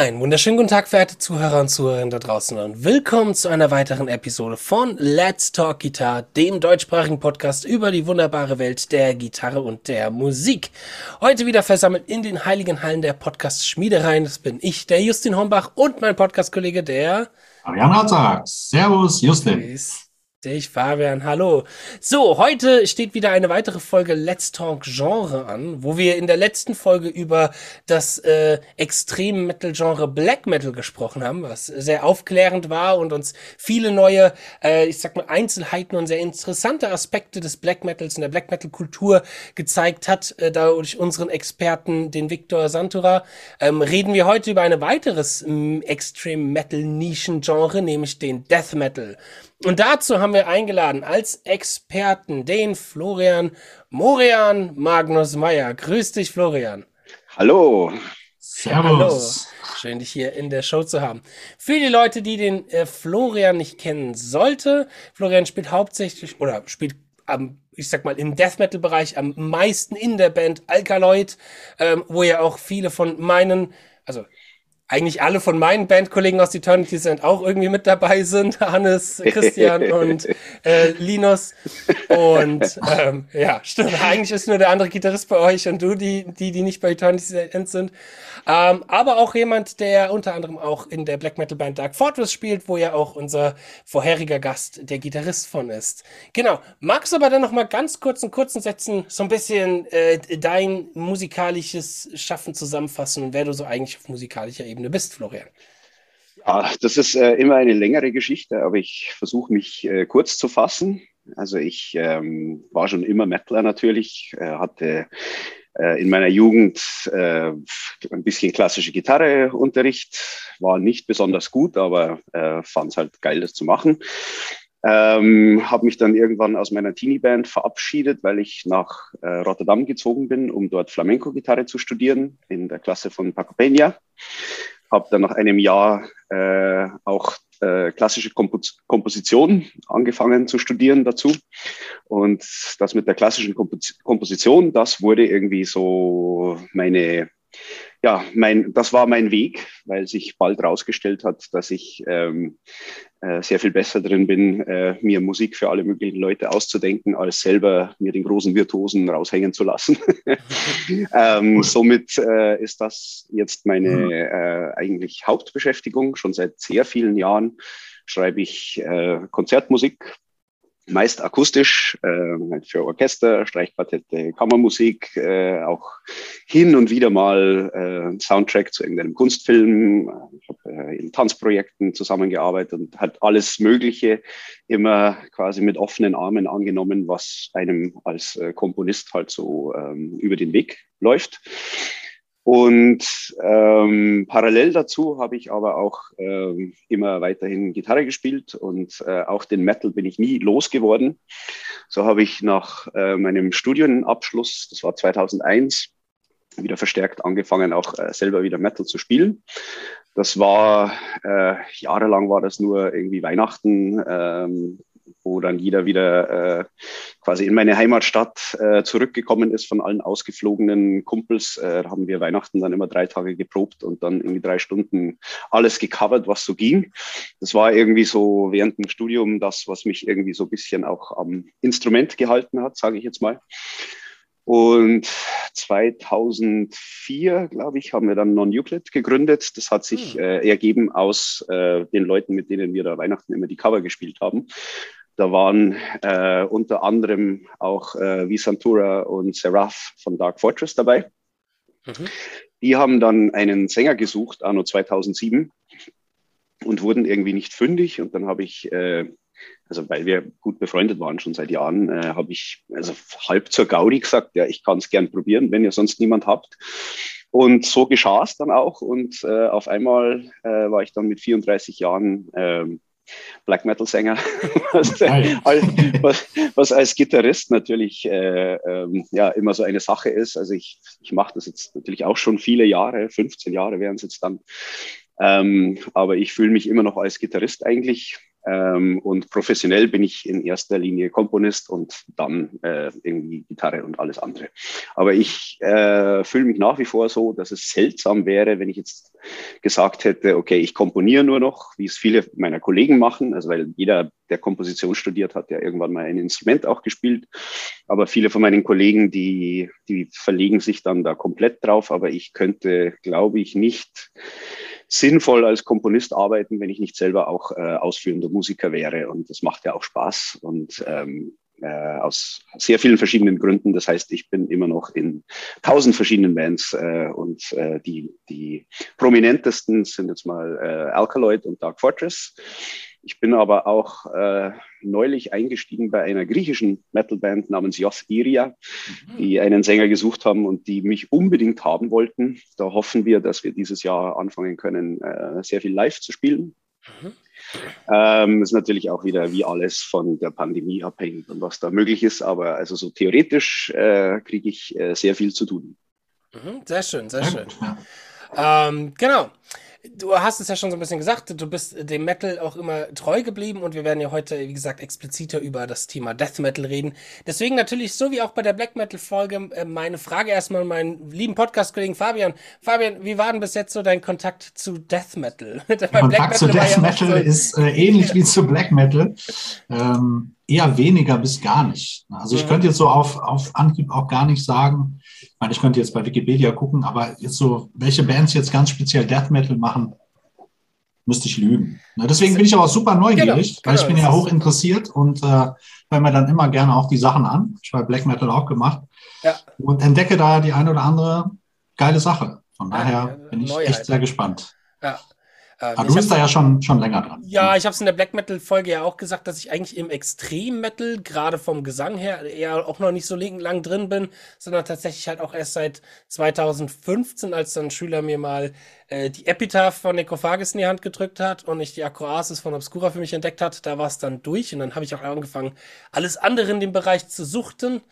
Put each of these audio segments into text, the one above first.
Einen wunderschönen guten Tag, verehrte Zuhörer und Zuhörerinnen da draußen und willkommen zu einer weiteren Episode von Let's Talk Guitar, dem deutschsprachigen Podcast über die wunderbare Welt der Gitarre und der Musik. Heute wieder versammelt in den heiligen Hallen der Podcast-Schmiedereien. Das bin ich, der Justin Hombach und mein Podcast-Kollege, der Ariane Ratzak. Servus, Justin. Ist Dich, Fabian, hallo. So, heute steht wieder eine weitere Folge Let's Talk Genre an, wo wir in der letzten Folge über das äh, Extrem Metal Genre Black Metal gesprochen haben, was sehr aufklärend war und uns viele neue, äh, ich sag mal, Einzelheiten und sehr interessante Aspekte des Black Metals und der Black Metal Kultur gezeigt hat, äh, durch unseren Experten, den Victor Santura. Ähm, reden wir heute über ein weiteres ähm, Extreme Metal Nischen Genre, nämlich den Death Metal. Und dazu haben wir eingeladen als Experten den Florian Morian Magnus Meyer. Grüß dich, Florian. Hallo. Servus. Hallo. Schön, dich hier in der Show zu haben. Für die Leute, die den äh, Florian nicht kennen sollte, Florian spielt hauptsächlich oder spielt am ich sag mal, im Death Metal Bereich am meisten in der Band Alkaloid, ähm, wo ja auch viele von meinen, also eigentlich alle von meinen Bandkollegen aus Eternity sind auch irgendwie mit dabei sind. Hannes, Christian und äh, Linus. Und ähm, ja, stimmt. Eigentlich ist nur der andere Gitarrist bei euch und du, die, die, die nicht bei Eternity sind. Ähm, aber auch jemand, der unter anderem auch in der Black Metal Band Dark Fortress spielt, wo ja auch unser vorheriger Gast der Gitarrist von ist. Genau. Magst du aber dann noch mal ganz kurz in kurzen Sätzen so ein bisschen äh, dein musikalisches Schaffen zusammenfassen und wer du so eigentlich auf musikalischer Ebene Ebene bist, Florian? Ja, das ist äh, immer eine längere Geschichte, aber ich versuche mich äh, kurz zu fassen. Also ich ähm, war schon immer Metaler natürlich, äh, hatte äh, in meiner Jugend äh, ein bisschen klassische Gitarreunterricht, war nicht besonders gut, aber äh, fand es halt geil, das zu machen. Ähm, habe mich dann irgendwann aus meiner Teenie-Band verabschiedet, weil ich nach äh, Rotterdam gezogen bin, um dort Flamenco-Gitarre zu studieren in der Klasse von Paco Peña. Habe dann nach einem Jahr äh, auch äh, klassische Kompos Komposition angefangen zu studieren dazu. Und das mit der klassischen Kompos Komposition, das wurde irgendwie so meine ja, mein, das war mein Weg, weil sich bald herausgestellt hat, dass ich ähm, äh, sehr viel besser drin bin, äh, mir Musik für alle möglichen Leute auszudenken, als selber mir den großen Virtuosen raushängen zu lassen. ähm, somit äh, ist das jetzt meine mhm. äh, eigentlich Hauptbeschäftigung. Schon seit sehr vielen Jahren schreibe ich äh, Konzertmusik, meist akustisch, äh, für Orchester, Streichquartette, Kammermusik, äh, auch hin und wieder mal äh, Soundtrack zu irgendeinem Kunstfilm. Ich habe äh, in Tanzprojekten zusammengearbeitet und hat alles Mögliche immer quasi mit offenen Armen angenommen, was einem als äh, Komponist halt so ähm, über den Weg läuft. Und ähm, parallel dazu habe ich aber auch ähm, immer weiterhin Gitarre gespielt und äh, auch den Metal bin ich nie losgeworden. So habe ich nach äh, meinem Studienabschluss, das war 2001, wieder verstärkt angefangen, auch äh, selber wieder Metal zu spielen. Das war äh, jahrelang war das nur irgendwie Weihnachten, ähm, wo dann jeder wieder äh, quasi in meine Heimatstadt äh, zurückgekommen ist von allen ausgeflogenen Kumpels. Äh, haben wir Weihnachten dann immer drei Tage geprobt und dann irgendwie drei Stunden alles gecovert, was so ging. Das war irgendwie so während dem Studium das, was mich irgendwie so ein bisschen auch am Instrument gehalten hat, sage ich jetzt mal. Und 2004, glaube ich, haben wir dann Non-Euclid gegründet. Das hat sich hm. äh, ergeben aus äh, den Leuten, mit denen wir da Weihnachten immer die Cover gespielt haben. Da waren äh, unter anderem auch äh, Visantura und Seraph von Dark Fortress dabei. Mhm. Die haben dann einen Sänger gesucht, anno 2007, und wurden irgendwie nicht fündig. Und dann habe ich, äh, also weil wir gut befreundet waren schon seit Jahren, äh, habe ich also halb zur Gaudi gesagt, ja, ich kann es gern probieren, wenn ihr sonst niemand habt. Und so geschah es dann auch. Und äh, auf einmal äh, war ich dann mit 34 Jahren ähm, Black Metal Sänger, was, was, was, als Gitarrist natürlich äh, ähm, ja immer so eine Sache ist. Also ich, ich mache das jetzt natürlich auch schon viele Jahre, 15 Jahre wären es jetzt dann. Ähm, aber ich fühle mich immer noch als Gitarrist eigentlich Ähm, und professionell bin ich in erster Linie Komponist und dann äh, irgendwie Gitarre und alles andere. Aber ich äh, fühle mich nach wie vor so, dass es seltsam wäre, wenn ich jetzt gesagt hätte, okay, ich komponiere nur noch, wie es viele meiner Kollegen machen, also weil jeder, der Komposition studiert, hat ja irgendwann mal ein Instrument auch gespielt. Aber viele von meinen Kollegen, die, die verlegen sich dann da komplett drauf. Aber ich könnte, glaube ich, nicht sinnvoll als Komponist arbeiten, wenn ich nicht selber auch äh, ausführender Musiker wäre. Und das macht ja auch Spaß und ähm, äh, aus sehr vielen verschiedenen Gründen. Das heißt, ich bin immer noch in tausend verschiedenen Bands äh, und äh, die, die prominentesten sind jetzt mal äh, Alkaloid und Dark Fortress. Ich bin aber auch äh, neulich eingestiegen bei einer griechischen Metalband namens Jos Iria, mhm. die einen Sänger gesucht haben und die mich unbedingt haben wollten. Da hoffen wir, dass wir dieses Jahr anfangen können, äh, sehr viel live zu spielen. Mhm. Ähm, ist natürlich auch wieder wie alles von der Pandemie abhängig und was da möglich ist, aber also so theoretisch äh, kriege ich äh, sehr viel zu tun. Mhm. Sehr schön, sehr schön. Ähm, genau. Du hast es ja schon so ein bisschen gesagt, du bist dem Metal auch immer treu geblieben und wir werden ja heute, wie gesagt, expliziter über das Thema Death Metal reden. Deswegen natürlich, so wie auch bei der Black Metal Folge, äh, meine Frage erstmal an meinen lieben Podcast-Kollegen Fabian. Fabian, wie war denn bis jetzt so dein Kontakt zu Death Metal? Kontakt zu Death ja Metal so ist äh, ähnlich wie zu Black Metal. Ähm, eher weniger bis gar nicht. Also ich mhm. könnte jetzt so auf, auf Anhieb auch gar nicht sagen, ich meine, ich könnte jetzt bei Wikipedia gucken, aber jetzt so, welche Bands jetzt ganz speziell Death Metal machen, müsste ich lügen. Deswegen bin ich aber super neugierig, genau, weil ich genau, bin ja hoch interessiert und äh, höre mir dann immer gerne auch die Sachen an. Ich habe Black Metal auch gemacht ja. und entdecke da die eine oder andere geile Sache. Von daher ja, bin ich Neuheit. echt sehr gespannt. Ja. Ähm, Aber du bist da ja schon, schon länger dran. Ja, ich habe es in der Black Metal Folge ja auch gesagt, dass ich eigentlich im Extrem Metal, gerade vom Gesang her, eher auch noch nicht so lang drin bin, sondern tatsächlich halt auch erst seit 2015, als dann ein Schüler mir mal äh, die Epitaph von Necrophagus in die Hand gedrückt hat und ich die Akroasis von Obscura für mich entdeckt hat, da war es dann durch und dann habe ich auch angefangen, alles andere in dem Bereich zu suchten.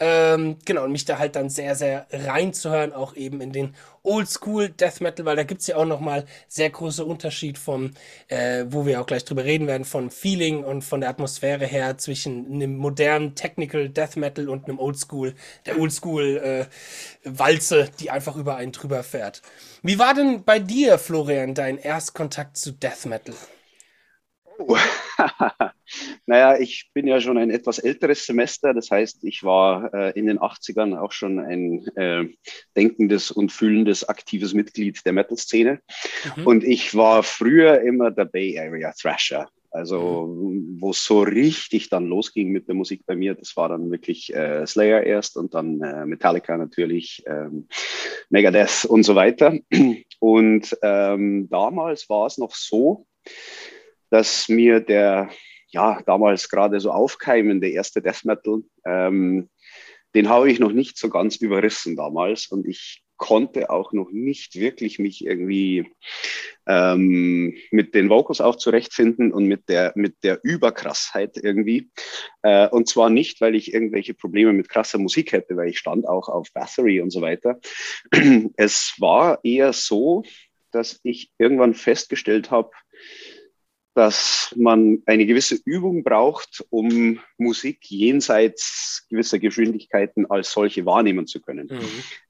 Ähm, genau, und mich da halt dann sehr, sehr reinzuhören, auch eben in den Oldschool Death Metal, weil da gibt's ja auch nochmal sehr große Unterschied vom, äh, wo wir auch gleich drüber reden werden, von Feeling und von der Atmosphäre her zwischen einem modernen Technical Death Metal und einem Oldschool, der Oldschool äh, Walze, die einfach über einen drüber fährt. Wie war denn bei dir, Florian, dein Erstkontakt zu Death Metal? Oh. naja, ich bin ja schon ein etwas älteres Semester. Das heißt, ich war äh, in den 80ern auch schon ein äh, denkendes und fühlendes, aktives Mitglied der Metal-Szene. Mhm. Und ich war früher immer der Bay Area Thrasher. Also, mhm. wo es so richtig dann losging mit der Musik bei mir, das war dann wirklich äh, Slayer erst und dann äh, Metallica natürlich, ähm, Megadeth und so weiter. Und ähm, damals war es noch so, dass mir der, ja, damals gerade so aufkeimende erste Death Metal, ähm, den habe ich noch nicht so ganz überrissen damals und ich konnte auch noch nicht wirklich mich irgendwie ähm, mit den Vocals auch zurechtfinden und mit der, mit der Überkrassheit irgendwie. Äh, und zwar nicht, weil ich irgendwelche Probleme mit krasser Musik hätte, weil ich stand auch auf Battery und so weiter. Es war eher so, dass ich irgendwann festgestellt habe, dass man eine gewisse Übung braucht, um Musik jenseits gewisser Geschwindigkeiten als solche wahrnehmen zu können. Mhm.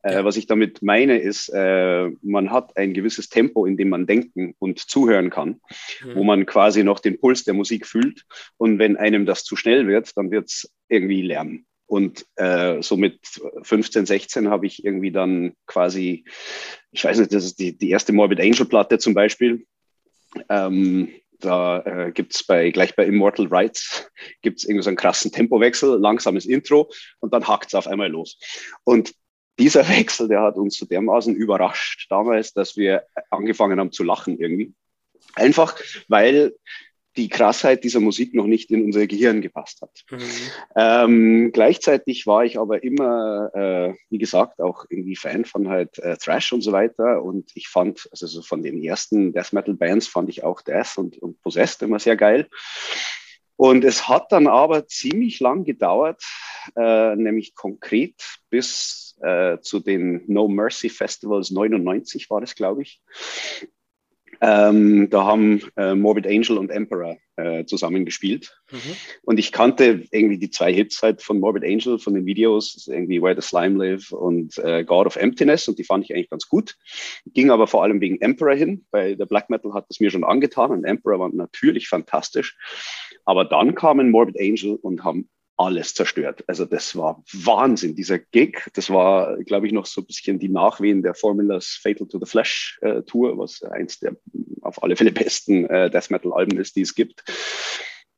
Äh, was ich damit meine, ist, äh, man hat ein gewisses Tempo, in dem man denken und zuhören kann, mhm. wo man quasi noch den Puls der Musik fühlt. Und wenn einem das zu schnell wird, dann wird es irgendwie Lärm. Und äh, so mit 15, 16 habe ich irgendwie dann quasi, ich weiß nicht, das ist die, die erste Morbid Angel Platte zum Beispiel. Ähm, da äh, gibt es bei, gleich bei Immortal Rights, gibt es irgendwie so einen krassen Tempowechsel, langsames Intro und dann hakt es auf einmal los. Und dieser Wechsel, der hat uns so dermaßen überrascht damals, dass wir angefangen haben zu lachen irgendwie. Einfach, weil die Krassheit dieser Musik noch nicht in unser Gehirn gepasst hat. Mhm. Ähm, gleichzeitig war ich aber immer, äh, wie gesagt, auch irgendwie Fan von halt äh, Thrash und so weiter. Und ich fand, also so von den ersten Death Metal Bands fand ich auch Death und, und Possessed immer sehr geil. Und es hat dann aber ziemlich lang gedauert, äh, nämlich konkret bis äh, zu den No Mercy Festivals 99 war das, glaube ich Ähm, da haben äh, Morbid Angel und Emperor äh, zusammen gespielt. Mhm. Und ich kannte irgendwie die zwei Hits halt von Morbid Angel, von den Videos, irgendwie Where the Slime Live und äh, God of Emptiness. Und die fand ich eigentlich ganz gut. Ging aber vor allem wegen Emperor hin. Bei der Black Metal hat es mir schon angetan und Emperor war natürlich fantastisch. Aber dann kamen Morbid Angel und haben alles zerstört. Also das war Wahnsinn, dieser Gig. Das war, glaube ich, noch so ein bisschen die Nachwehen der Formulas Fatal to the Flesh äh, Tour, was eins der auf alle Fälle besten äh, Death Metal Alben ist, die es gibt.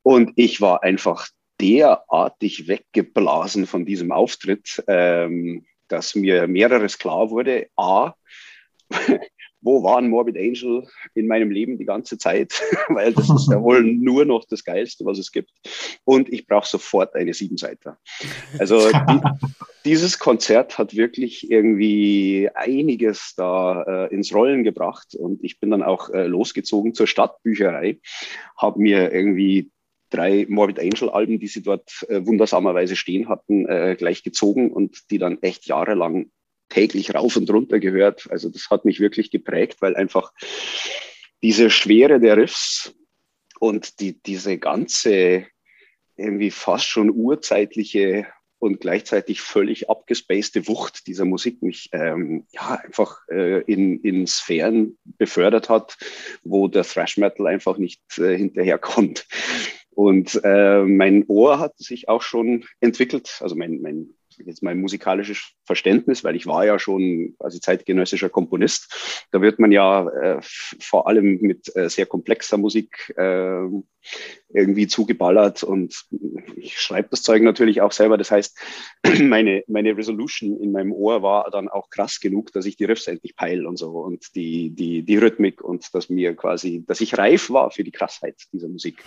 Und ich war einfach derartig weggeblasen von diesem Auftritt, ähm, dass mir mehreres klar wurde. A, wo waren Morbid Angel in meinem Leben die ganze Zeit, weil das ist ja wohl nur noch das Geilste, was es gibt. Und ich brauche sofort eine Siebenseiter. Also die, dieses Konzert hat wirklich irgendwie einiges da äh, ins Rollen gebracht und ich bin dann auch äh, losgezogen zur Stadtbücherei, habe mir irgendwie drei Morbid Angel Alben, die sie dort äh, wundersamerweise stehen hatten, äh, gleich gezogen und die dann echt jahrelang täglich rauf und runter gehört. Also das hat mich wirklich geprägt, weil einfach diese Schwere der Riffs und die, diese ganze irgendwie fast schon urzeitliche und gleichzeitig völlig abgespacede Wucht dieser Musik mich ähm, ja einfach äh, in, in Sphären befördert hat, wo der Thrash Metal einfach nicht äh, hinterherkommt. Und äh, mein Ohr hat sich auch schon entwickelt, also mein, mein jetzt mein musikalisches Verständnis, weil ich war ja schon quasi zeitgenössischer Komponist. Da wird man ja äh, vor allem mit äh, sehr komplexer Musik äh, irgendwie zugeballert und ich schreibe das Zeug natürlich auch selber. Das heißt, meine, meine Resolution in meinem Ohr war dann auch krass genug, dass ich die Riffs endlich peile und so und die, die, die Rhythmik und dass mir quasi, dass ich reif war für die Krassheit dieser Musik.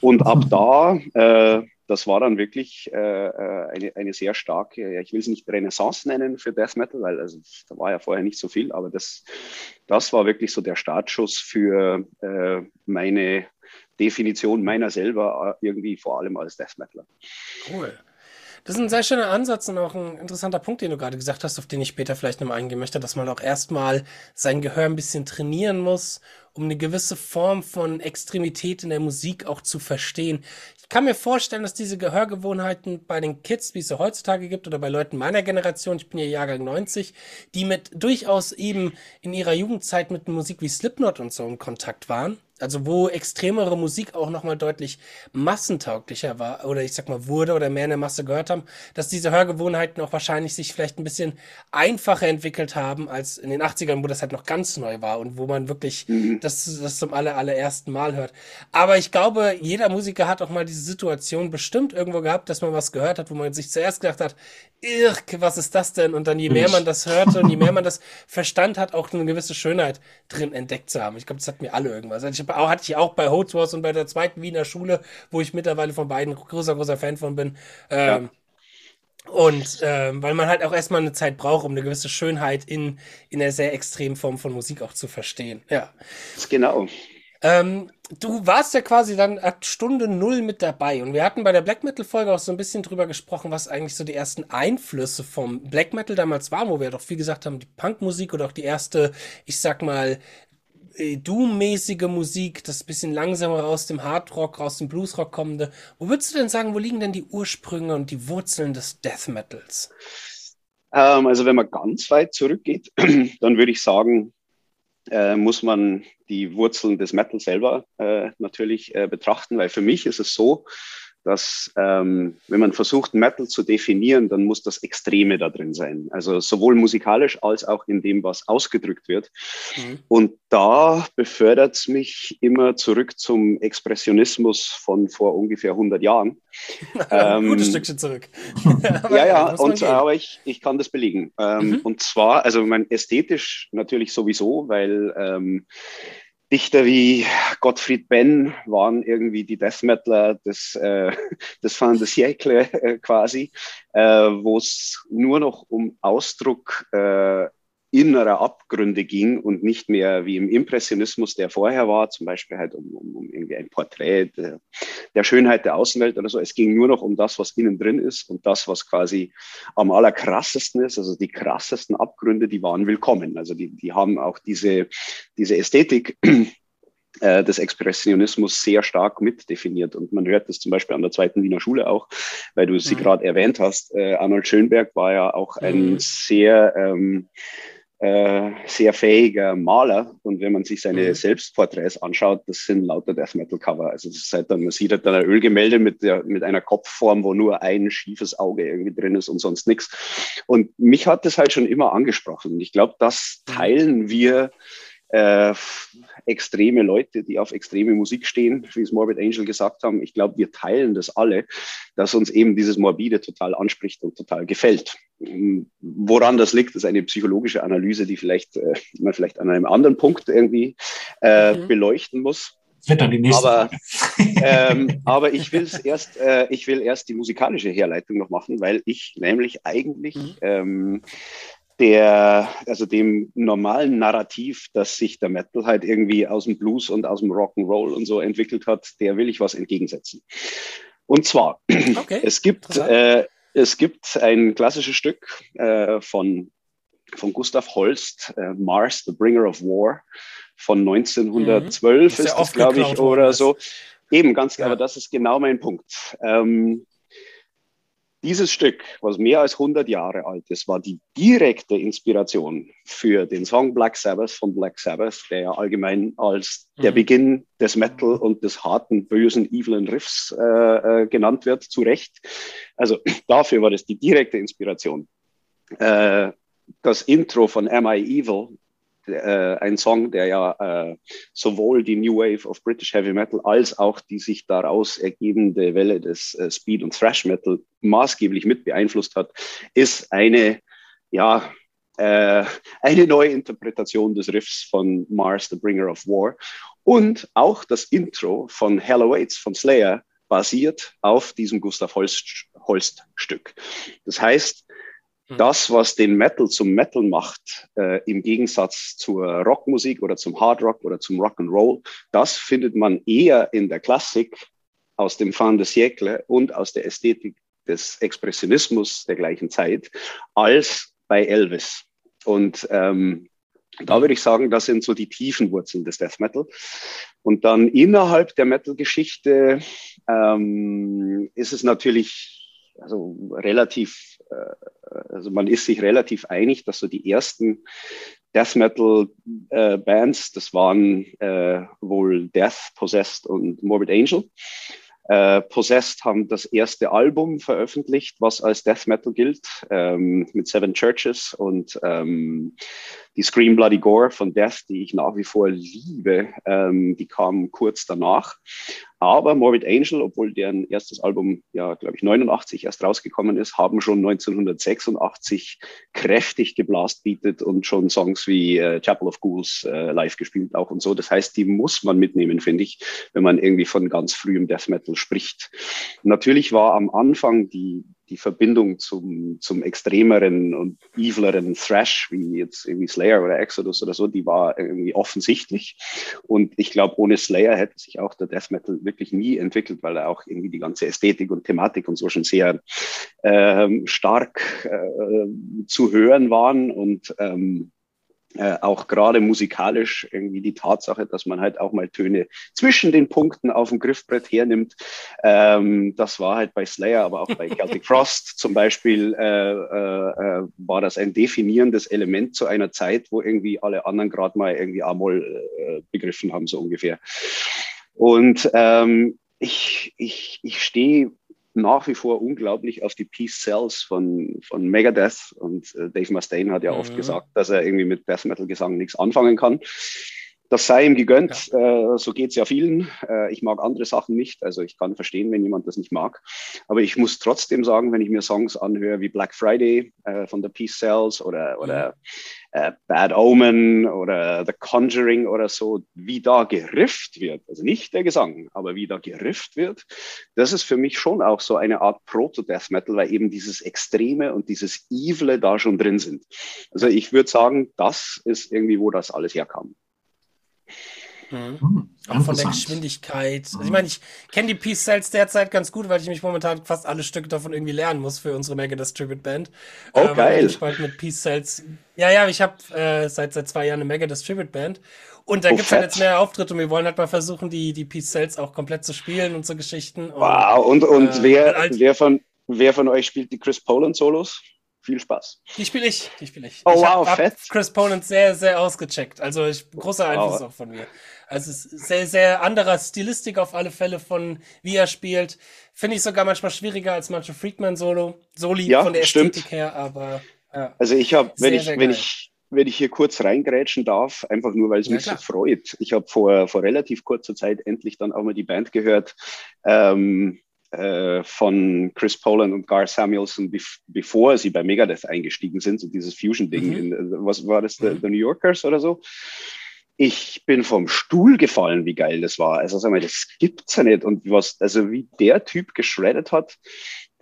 Und ab da äh, das war dann wirklich äh, äh, eine, eine sehr starke, ich will es nicht Renaissance nennen für Death Metal, weil also, da war ja vorher nicht so viel, aber das, das war wirklich so der Startschuss für äh, meine Definition meiner selber äh, irgendwie vor allem als Death Metaler. Cool. Das ist ein sehr schöner Ansatz und auch ein interessanter Punkt, den du gerade gesagt hast, auf den ich später vielleicht nochmal eingehen möchte, dass man auch erstmal sein Gehör ein bisschen trainieren muss, um eine gewisse Form von Extremität in der Musik auch zu verstehen. Kann mir vorstellen, dass diese Gehörgewohnheiten bei den Kids, wie es sie heutzutage gibt, oder bei Leuten meiner Generation, ich bin ja Jahrgang 90, die mit durchaus eben in ihrer Jugendzeit mit Musik wie Slipknot und so in Kontakt waren, also wo extremere Musik auch nochmal deutlich massentauglicher war oder ich sag mal wurde oder mehr in der Masse gehört haben, dass diese Hörgewohnheiten auch wahrscheinlich sich vielleicht ein bisschen einfacher entwickelt haben als in den 80ern, wo das halt noch ganz neu war und wo man wirklich mhm. das, das zum aller, allerersten Mal hört. Aber ich glaube, jeder Musiker hat auch mal diese Situation bestimmt irgendwo gehabt, dass man was gehört hat, wo man sich zuerst gedacht hat, Irk, was ist das denn? Und dann je mehr man das hörte und je mehr man das verstand hat, auch eine gewisse Schönheit drin entdeckt zu haben. Ich glaube, das hat mir alle irgendwas. Also ich hatte ich auch bei Wars und bei der zweiten Wiener Schule, wo ich mittlerweile von beiden großer, großer Fan von bin. Ähm, ja. Und ähm, weil man halt auch erstmal eine Zeit braucht, um eine gewisse Schönheit in, in einer sehr extremen Form von Musik auch zu verstehen. Ja. Genau. Ähm, du warst ja quasi dann ab Stunde null mit dabei und wir hatten bei der Black Metal Folge auch so ein bisschen drüber gesprochen, was eigentlich so die ersten Einflüsse vom Black Metal damals waren, wo wir doch viel gesagt haben, die Punkmusik oder auch die erste, ich sag mal, Doom-mäßige Musik, das bisschen langsamer aus dem Hardrock, aus dem Bluesrock kommende. Wo würdest du denn sagen, wo liegen denn die Ursprünge und die Wurzeln des Death Metals? Ähm, also wenn man ganz weit zurückgeht, dann würde ich sagen, äh, muss man die Wurzeln des Metal selber äh, natürlich äh, betrachten, weil für mich ist es so, dass ähm, wenn man versucht, Metal zu definieren, dann muss das Extreme da drin sein. Also sowohl musikalisch als auch in dem, was ausgedrückt wird. Mhm. Und da befördert es mich immer zurück zum Expressionismus von vor ungefähr 100 Jahren. ähm, Gutes Stückchen zurück. ja, ja, und, aber ich, ich kann das belegen. Ähm, mhm. Und zwar, also mein ästhetisch natürlich sowieso, weil ähm, Dichter wie Gottfried Benn waren irgendwie die Death Metaler des, äh, des Fin de siècle äh, quasi, äh, wo es nur noch um Ausdruck äh, innerer Abgründe ging und nicht mehr wie im Impressionismus, der vorher war, zum Beispiel halt um, um, um irgendwie ein Porträt der, der, Schönheit der Außenwelt oder so. Es ging nur noch um das, was innen drin ist und das, was quasi am allerkrassesten ist. Also die krassesten Abgründe, die waren willkommen. Also die, die haben auch diese, diese Ästhetik äh, des Expressionismus sehr stark mitdefiniert. Und man hört das zum Beispiel an der zweiten Wiener Schule auch, weil du sie mhm. gerade erwähnt hast. Äh, Arnold Schönberg war ja auch ein mhm. sehr ähm, äh, sehr fähiger Maler. Und wenn man sich seine mhm. Selbstporträts anschaut, das sind lauter Death Metal Cover. Also das ist halt dann, man sieht halt dann ein Ölgemälde mit, der, mit einer Kopfform, wo nur ein schiefes Auge irgendwie drin ist und sonst nichts. Und mich hat das halt schon immer angesprochen. Und ich glaube, das mhm. teilen wir äh, extreme Leute, die auf extreme Musik stehen, wie es Morbid Angel gesagt haben. Ich glaube, wir teilen das alle, dass uns eben dieses Morbide total anspricht und total gefällt. Woran das liegt, ist eine psychologische Analyse, die vielleicht äh, man vielleicht an einem anderen Punkt irgendwie äh, mhm. beleuchten muss. wird dann die nächste aber, ähm, aber ich will erst, äh, ich will erst die musikalische Herleitung noch machen, weil ich nämlich eigentlich mhm. ähm, der, also dem normalen Narrativ, dass sich der Metal halt irgendwie aus dem Blues und aus dem Rock'n'Roll und so entwickelt hat, der will ich was entgegensetzen. Und zwar, okay, es gibt, äh, es gibt ein klassisches Stück äh, von, von Gustav Holst, äh, Mars, The Bringer of War, von 1912 mhm. ist, ist das, glaube ich, oder so. Eben, ganz klar, ja. aber das ist genau mein Punkt. Ähm, dieses Stück, was mehr als 100 Jahre alt ist, war die direkte Inspiration für den Song Black Sabbath von Black Sabbath, der ja allgemein als der mhm. Beginn des Metal und des harten, bösen, evilen Riffs äh, äh, genannt wird, zu Recht. Also dafür war das die direkte Inspiration. Äh, das Intro von Am I Evil äh, ein Song, der ja äh, sowohl die New Wave of British Heavy Metal als auch die sich daraus ergebende Welle des äh, Speed und Thrash Metal maßgeblich mit beeinflusst hat, ist eine, ja, äh, eine neue Interpretation des Riffs von Mars, The Bringer of War. Und auch das Intro von Hell Awaits von Slayer basiert auf diesem Gustav Holst, Holst Stück. Das heißt. Das, was den Metal zum Metal macht, äh, im Gegensatz zur Rockmusik oder zum Hard Rock oder zum Rock'n'Roll, das findet man eher in der Klassik aus dem Fan de Siècle und aus der Ästhetik des Expressionismus der gleichen Zeit als bei Elvis. Und ähm, da würde ich sagen, das sind so die tiefen Wurzeln des Death Metal. Und dann innerhalb der Metal-Geschichte ähm, ist es natürlich also relativ, äh, also man ist sich relativ einig, dass so die ersten Death Metal äh, Bands, das waren äh, wohl Death, Possessed und Morbid Angel. Äh, Possessed haben das erste Album veröffentlicht, was als Death Metal gilt, ähm, mit Seven Churches und ähm, die Scream Bloody Gore von Death, die ich nach wie vor liebe, ähm, die kam kurz danach. Aber Morbid Angel, obwohl deren erstes Album ja, glaube ich, 89 erst rausgekommen ist, haben schon 1986 kräftig geblast bietet und schon Songs wie äh, Chapel of Ghouls äh, live gespielt auch und so. Das heißt, die muss man mitnehmen, finde ich, wenn man irgendwie von ganz frühem Death Metal spricht. Natürlich war am Anfang die die Verbindung zum, zum extremeren und evileren Thrash, wie jetzt irgendwie Slayer oder Exodus oder so, die war irgendwie offensichtlich. Und ich glaube, ohne Slayer hätte sich auch der Death Metal wirklich nie entwickelt, weil er auch irgendwie die ganze Ästhetik und Thematik und so schon sehr ähm, stark äh, zu hören waren und ähm, äh, auch gerade musikalisch irgendwie die Tatsache, dass man halt auch mal Töne zwischen den Punkten auf dem Griffbrett hernimmt. Ähm, das war halt bei Slayer, aber auch bei Celtic Frost zum Beispiel, äh, äh, äh, war das ein definierendes Element zu einer Zeit, wo irgendwie alle anderen gerade mal irgendwie Amol äh, begriffen haben, so ungefähr. Und ähm, ich, ich, ich stehe nach wie vor unglaublich auf die Peace Cells von, von Megadeth und äh, Dave Mustaine hat ja mhm. oft gesagt, dass er irgendwie mit Death Metal Gesang nichts anfangen kann. Das sei ihm gegönnt. Ja. Äh, so geht es ja vielen. Äh, ich mag andere Sachen nicht. Also ich kann verstehen, wenn jemand das nicht mag. Aber ich muss trotzdem sagen, wenn ich mir Songs anhöre wie Black Friday äh, von The Peace Cells oder, mhm. oder äh, Bad Omen oder The Conjuring oder so, wie da gerifft wird, also nicht der Gesang, aber wie da gerifft wird, das ist für mich schon auch so eine Art Proto-Death Metal, weil eben dieses Extreme und dieses Evile da schon drin sind. Also ich würde sagen, das ist irgendwie, wo das alles herkam. Mhm. Hm, auch von der Geschwindigkeit. Also ich meine, ich kenne die Peace Cells derzeit ganz gut, weil ich mich momentan fast alle Stücke davon irgendwie lernen muss für unsere Mega Distribute Band. Oh, äh, geil. Ich bald mit Peace Cells. Ja, ja, ich habe äh, seit seit zwei Jahren eine Mega Distribute Band. Und da oh, gibt's halt jetzt mehr Auftritte und wir wollen halt mal versuchen, die, die Peace Cells auch komplett zu spielen und so Geschichten. Und, wow, und, und äh, wer, halt wer, von, wer von euch spielt die Chris Poland Solos? Viel Spaß. Die spiele ich, die spiele ich. Oh ich wow, hab, fett. Hab Chris Poland sehr, sehr ausgecheckt. Also ich, großer Einfluss wow. auch von mir. Also es ist sehr, sehr anderer Stilistik auf alle Fälle von wie er spielt. Finde ich sogar manchmal schwieriger als manche Freakman-Solo, Soli ja, von der stimmt. Ästhetik her, aber ja. Also ich habe, wenn ich, wenn ich, wenn ich hier kurz reingrätschen darf, einfach nur, weil es ja, mich klar. so freut. Ich habe vor, vor relativ kurzer Zeit endlich dann auch mal die Band gehört. Ähm, äh, von Chris Poland und Gar Samuelson, bevor sie bei Megadeth eingestiegen sind, so dieses Fusion-Ding. Mhm. Was war das, mhm. The, The New Yorkers oder so? ich bin vom Stuhl gefallen, wie geil das war. Also sag mal, das gibt's ja nicht. Und was, also wie der Typ geschreddet hat,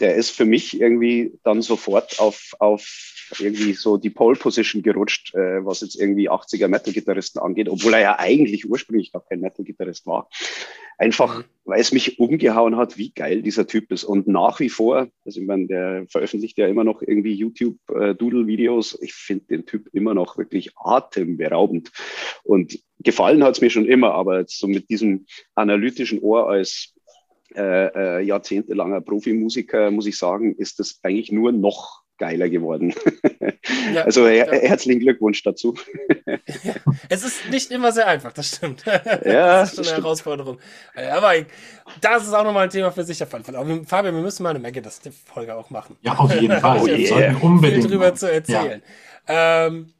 der ist für mich irgendwie dann sofort auf, auf irgendwie so die Pole Position gerutscht, äh, was jetzt irgendwie 80er Metal-Gitarristen angeht, obwohl er ja eigentlich ursprünglich gar kein Metal-Gitarrist war. Einfach, mhm. weil es mich umgehauen hat, wie geil dieser Typ ist. Und nach wie vor, also ich meine, der veröffentlicht ja immer noch irgendwie YouTube-Doodle-Videos. Äh, ich finde den Typ immer noch wirklich atemberaubend. Und gefallen hat es mir schon immer, aber jetzt so mit diesem analytischen Ohr als äh, äh, jahrzehntelanger Profimusiker, muss ich sagen, ist das eigentlich nur noch geiler geworden. Ja, also her ja. herzlichen Glückwunsch dazu. es ist nicht immer sehr einfach, das stimmt. Ja, das ist schon eine Herausforderung. Aber das ist auch nochmal ein Thema für sich. Aber Fabian, wir müssen mal eine Menge das Folge auch machen. Ja, auf jeden Fall. Oh, yeah. Wir sollten unbedingt viel drüber machen. zu erzählen. Ja. Ähm,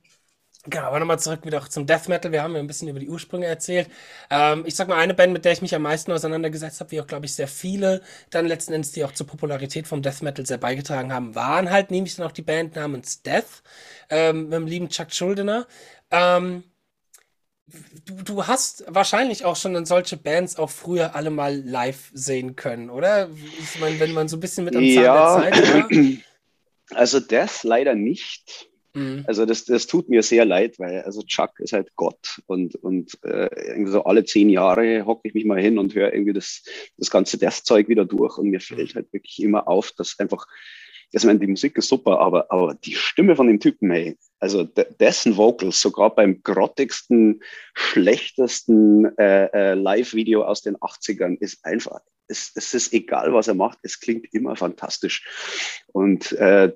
Genau, aber nochmal zurück wieder zum Death Metal. Wir haben ja ein bisschen über die Ursprünge erzählt. Ähm, ich sag mal, eine Band, mit der ich mich am meisten auseinandergesetzt habe, wie auch, glaube ich, sehr viele dann letzten Endes, die auch zur Popularität vom Death Metal sehr beigetragen haben, waren halt nämlich dann auch die Band namens Death ähm, mit dem lieben Chuck Schuldiner. Ähm, du, du hast wahrscheinlich auch schon solche Bands auch früher alle mal live sehen können, oder? Ich meine, wenn man so ein bisschen mit am Zahn ja, der Zeit war. Also Death leider nicht. Mhm. Also das, das tut mir sehr leid, weil also Chuck ist halt Gott und, und äh, irgendwie so alle zehn Jahre hocke ich mich mal hin und höre irgendwie das, das ganze Death-Zeug wieder durch und mir fällt halt wirklich immer auf, dass einfach, ich meine, die Musik ist super, aber, aber die Stimme von dem Typen, ey, also dessen Vocals, sogar beim grottigsten, schlechtesten äh, äh, Live-Video aus den 80ern, ist einfach, es, es ist egal, was er macht, es klingt immer fantastisch. Und äh,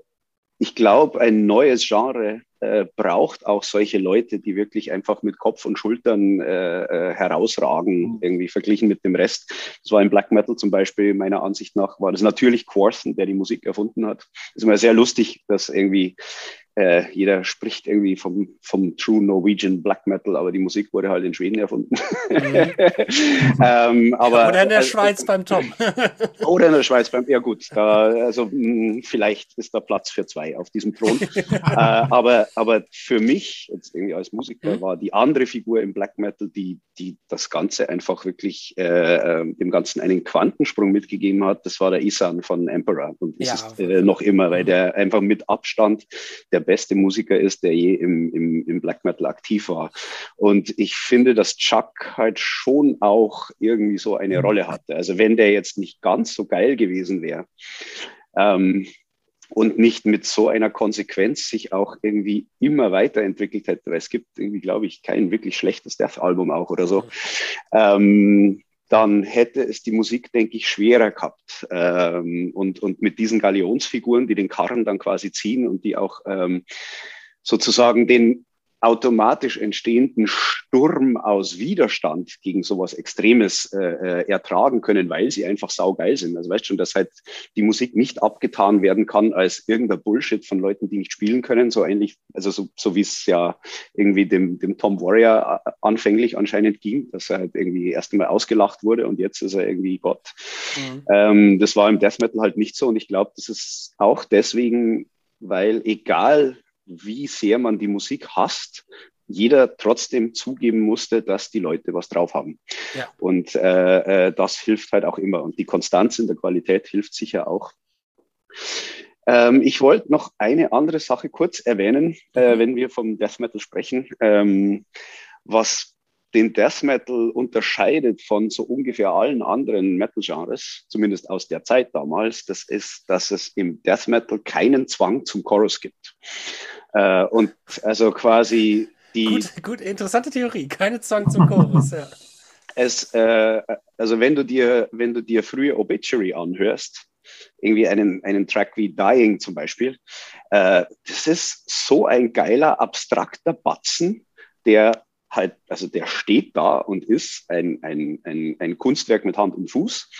ich glaube, ein neues Genre äh, braucht auch solche Leute, die wirklich einfach mit Kopf und Schultern äh, äh, herausragen, mhm. irgendwie verglichen mit dem Rest. Das war im Black Metal zum Beispiel, meiner Ansicht nach, war das natürlich Quarthen, der die Musik erfunden hat. Das ist immer sehr lustig, dass irgendwie äh, jeder spricht irgendwie vom, vom True Norwegian Black Metal, aber die Musik wurde halt in Schweden erfunden. Mhm. ähm, aber, oder in der äh, Schweiz beim Tom. oder in der Schweiz beim, ja gut, da, also mh, hm, vielleicht ist da Platz für zwei auf diesem Thron. äh, aber, aber für mich, jetzt irgendwie als Musiker, mhm. war die andere Figur im Black Metal, die, die das Ganze einfach wirklich äh, ähm, dem Ganzen einen Quantensprung mitgegeben hat, das war der Isan von Emperor. Und das ja, ist äh, noch immer, weil der einfach mit Abstand der beste Musiker ist, der je im, im, im Black Metal aktiv war. Und ich finde, dass Chuck halt schon auch irgendwie so eine mhm. Rolle hatte. Also wenn der jetzt nicht ganz so geil gewesen wäre, ähm, und nicht mit so einer Konsequenz sich auch irgendwie immer weiterentwickelt hätte, weil es gibt irgendwie, glaube ich, kein wirklich schlechtes Death-Album auch oder so. Ähm, dann hätte es die Musik, denke ich, schwerer gehabt. Ähm, und, und mit diesen Galionsfiguren, die den Karren dann quasi ziehen und die auch ähm, sozusagen den automatisch entstehenden Sturm aus Widerstand gegen sowas Extremes äh, äh, ertragen können, weil sie einfach saugeil sind. Also weißt schon, dass halt die Musik nicht abgetan werden kann als irgendein Bullshit von Leuten, die nicht spielen können, so ähnlich, also so, so wie es ja irgendwie dem, dem Tom Warrior äh, anfänglich anscheinend ging, dass er halt irgendwie erst einmal ausgelacht wurde und jetzt ist er irgendwie Gott. Mhm. Ähm, das war im Death Metal halt nicht so und ich glaube, das ist auch deswegen, weil egal wie sehr man die Musik hasst, jeder trotzdem zugeben musste, dass die Leute was drauf haben. Ja. Und äh, äh, das hilft halt auch immer. Und die Konstanz in der Qualität hilft sicher auch. Ähm, ich wollte noch eine andere Sache kurz erwähnen, äh, mhm. wenn wir vom Death Metal sprechen. Ähm, was den Death Metal unterscheidet von so ungefähr allen anderen Metal-Genres, zumindest aus der Zeit damals, das ist, dass es im Death Metal keinen Zwang zum Chorus gibt. Äh, und also quasi die. Gut, gut, interessante Theorie. Keine Zwang zum Chorus, ja. Es, äh, also wenn du dir, wenn du dir frühe Obituary anhörst, irgendwie einen, einen Track wie Dying zum Beispiel, äh, das ist so ein geiler, abstrakter Batzen, der halt, also der steht da und ist ein, ein, ein, ein Kunstwerk mit Hand und Fuß,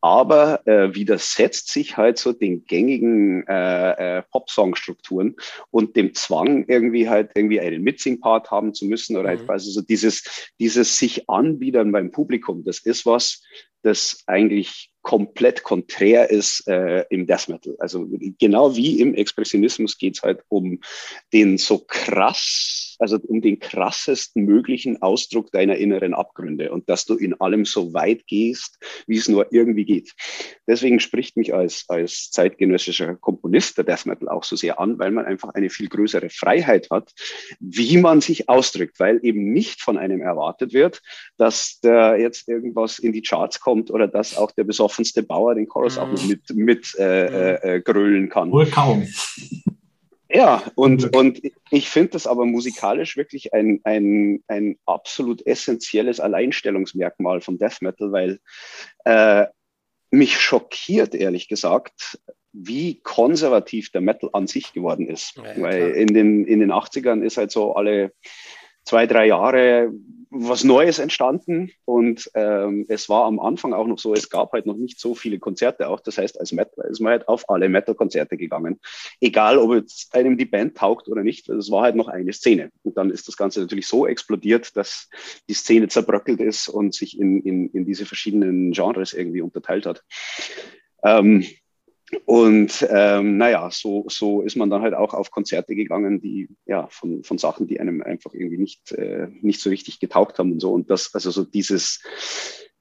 aber äh, widersetzt sich halt so den gängigen äh, äh, Pop-Song-Strukturen und dem Zwang, irgendwie halt irgendwie einen Mitsing-Part haben zu müssen oder halt mhm. halt quasi so dieses, dieses sich anbiedern beim Publikum. Das ist was, das eigentlich komplett konträr ist äh, im Death Metal. Also genau wie im Expressionismus geht es halt um den so krass, also um den krassesten möglichen Ausdruck deiner inneren Abgründe und dass du in allem so weit gehst, wie es nur irgendwie geht. Deswegen spricht mich als, als zeitgenössischer Komponist der Death Metal auch so sehr an, weil man einfach eine viel größere Freiheit hat, wie man sich ausdrückt, weil eben nicht von einem erwartet wird, dass der jetzt irgendwas in die Charts kommt oder dass auch der besoffene offenste Bauer den Chorus mhm. auch noch mit, mit äh, äh, äh, grölen kann. Wohl kaum. Ja, und, und ich finde das aber musikalisch wirklich ein, ein, ein absolut essentielles Alleinstellungsmerkmal vom Death Metal, weil äh, mich schockiert, ehrlich gesagt, wie konservativ der Metal an sich geworden ist. Ja, weil in den, in den 80ern ist halt so alle zwei, drei Jahre was Neues entstanden und ähm, es war am Anfang auch noch so, es gab halt noch nicht so viele Konzerte auch. Das heißt, als Metal ist man halt auf alle Metal-Konzerte gegangen. Egal, ob jetzt einem die Band taugt oder nicht, es war halt noch eine Szene. Und dann ist das Ganze natürlich so explodiert, dass die Szene zerbröckelt ist und sich in, in, in diese verschiedenen Genres irgendwie unterteilt hat. Ähm, und ähm, naja, so, so ist man dann halt auch auf Konzerte gegangen, die ja von, von Sachen, die einem einfach irgendwie nicht, äh, nicht so richtig getaugt haben und so. Und das, also so dieses,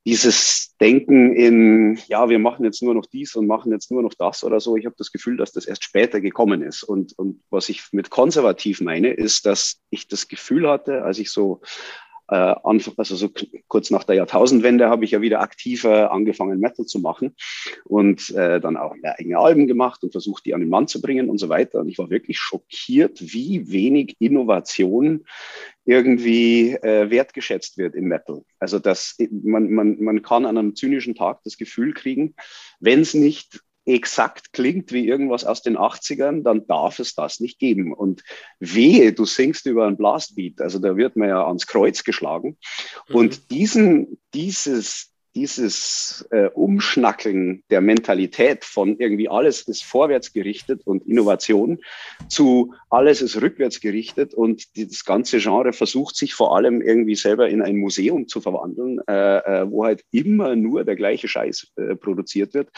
dieses Denken in, ja, wir machen jetzt nur noch dies und machen jetzt nur noch das oder so, ich habe das Gefühl, dass das erst später gekommen ist. Und, und was ich mit konservativ meine, ist, dass ich das Gefühl hatte, als ich so also so kurz nach der Jahrtausendwende habe ich ja wieder aktiver angefangen, Metal zu machen und äh, dann auch enge Alben gemacht und versucht, die an den Mann zu bringen und so weiter. Und ich war wirklich schockiert, wie wenig Innovation irgendwie äh, wertgeschätzt wird im Metal. Also dass man, man, man kann an einem zynischen Tag das Gefühl kriegen, wenn es nicht exakt klingt wie irgendwas aus den 80ern, dann darf es das nicht geben. Und wehe, du singst über einen Blastbeat, also da wird man ja ans Kreuz geschlagen. Mhm. Und diesen, dieses, dieses äh, Umschnackeln der Mentalität von irgendwie alles ist vorwärts gerichtet und Innovation zu alles ist rückwärts gerichtet und das ganze Genre versucht sich vor allem irgendwie selber in ein Museum zu verwandeln, äh, äh, wo halt immer nur der gleiche Scheiß äh, produziert wird.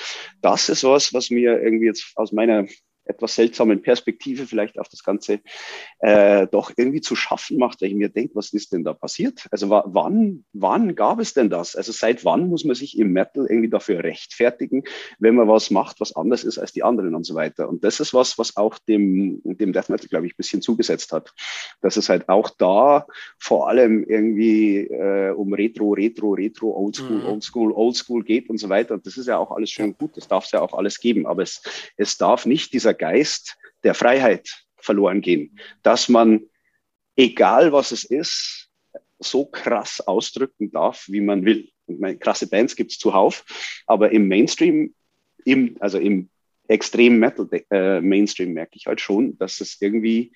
Das ist was, was mir irgendwie jetzt aus meiner etwas seltsamen Perspektive vielleicht auf das Ganze äh, doch irgendwie zu schaffen macht, weil ich mir denke, was ist denn da passiert? Also wann, wann gab es denn das? Also seit wann muss man sich im Metal irgendwie dafür rechtfertigen, wenn man was macht, was anders ist als die anderen und so weiter? Und das ist was, was auch dem, dem Death Metal, glaube ich, ein bisschen zugesetzt hat. Dass es halt auch da vor allem irgendwie äh, um Retro, Retro, Retro, Oldschool, mhm. Oldschool, Oldschool geht und so weiter. Und das ist ja auch alles schön gut, das darf es ja auch alles geben, aber es, es darf nicht dieser dieser Geist der Freiheit verloren gehen, dass man, egal was es ist, so krass ausdrücken darf, wie man will. Und meine, krasse Bands gibt es zuhauf, aber im Mainstream, im, also im extremen Metal äh, Mainstream merke ich halt schon, dass es irgendwie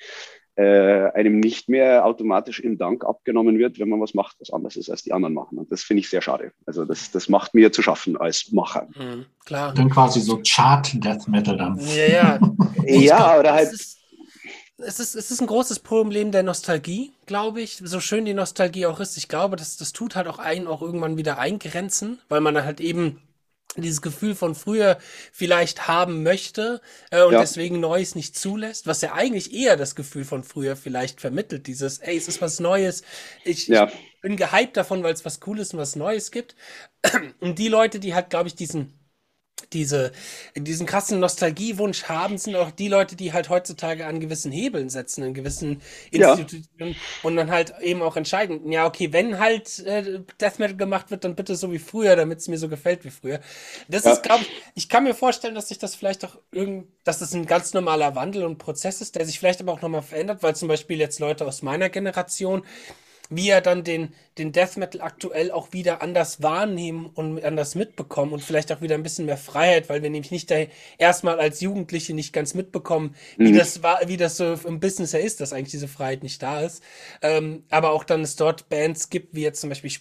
äh, einem nicht mehr automatisch im Dank abgenommen wird, wenn man was macht, was anders ist, als die anderen machen. Und das finde ich sehr schade. Also das, das macht mir zu schaffen als Macher. Mhm, klar. Dann quasi so Chart-Death Metal dann. Ja, ja. ja, oder halt. Es ist, es ist ein großes Problem der Nostalgie, glaube ich. So schön die Nostalgie auch ist. Ich glaube, das, das tut halt auch einen auch irgendwann wieder eingrenzen, weil man halt eben dieses Gefühl von früher vielleicht haben möchte äh, und ja. deswegen Neues nicht zulässt, was ja eigentlich eher das Gefühl von früher vielleicht vermittelt. Dieses, ey, es ist was Neues. Ich, ja. ich bin gehypt davon, weil es was Cooles und was Neues gibt. Und die Leute, die halt, glaube ich, diesen diese, diesen krassen Nostalgiewunsch haben, sind auch die Leute, die halt heutzutage an gewissen Hebeln setzen, in gewissen Institutionen ja. und dann halt eben auch entscheiden, ja, okay, wenn halt äh, Death Metal gemacht wird, dann bitte so wie früher, damit es mir so gefällt wie früher. Das ja. ist, glaube ich, ich kann mir vorstellen, dass sich das vielleicht auch irgend, dass das ein ganz normaler Wandel und Prozess ist, der sich vielleicht aber auch nochmal verändert, weil zum Beispiel jetzt Leute aus meiner Generation, wie er dann den, den Death Metal aktuell auch wieder anders wahrnehmen und anders mitbekommen und vielleicht auch wieder ein bisschen mehr Freiheit, weil wir nämlich nicht da erstmal als Jugendliche nicht ganz mitbekommen, wie mhm. das war, wie das so im Business ja ist, dass eigentlich diese Freiheit nicht da ist. Ähm, aber auch dann es dort Bands gibt, wie jetzt zum Beispiel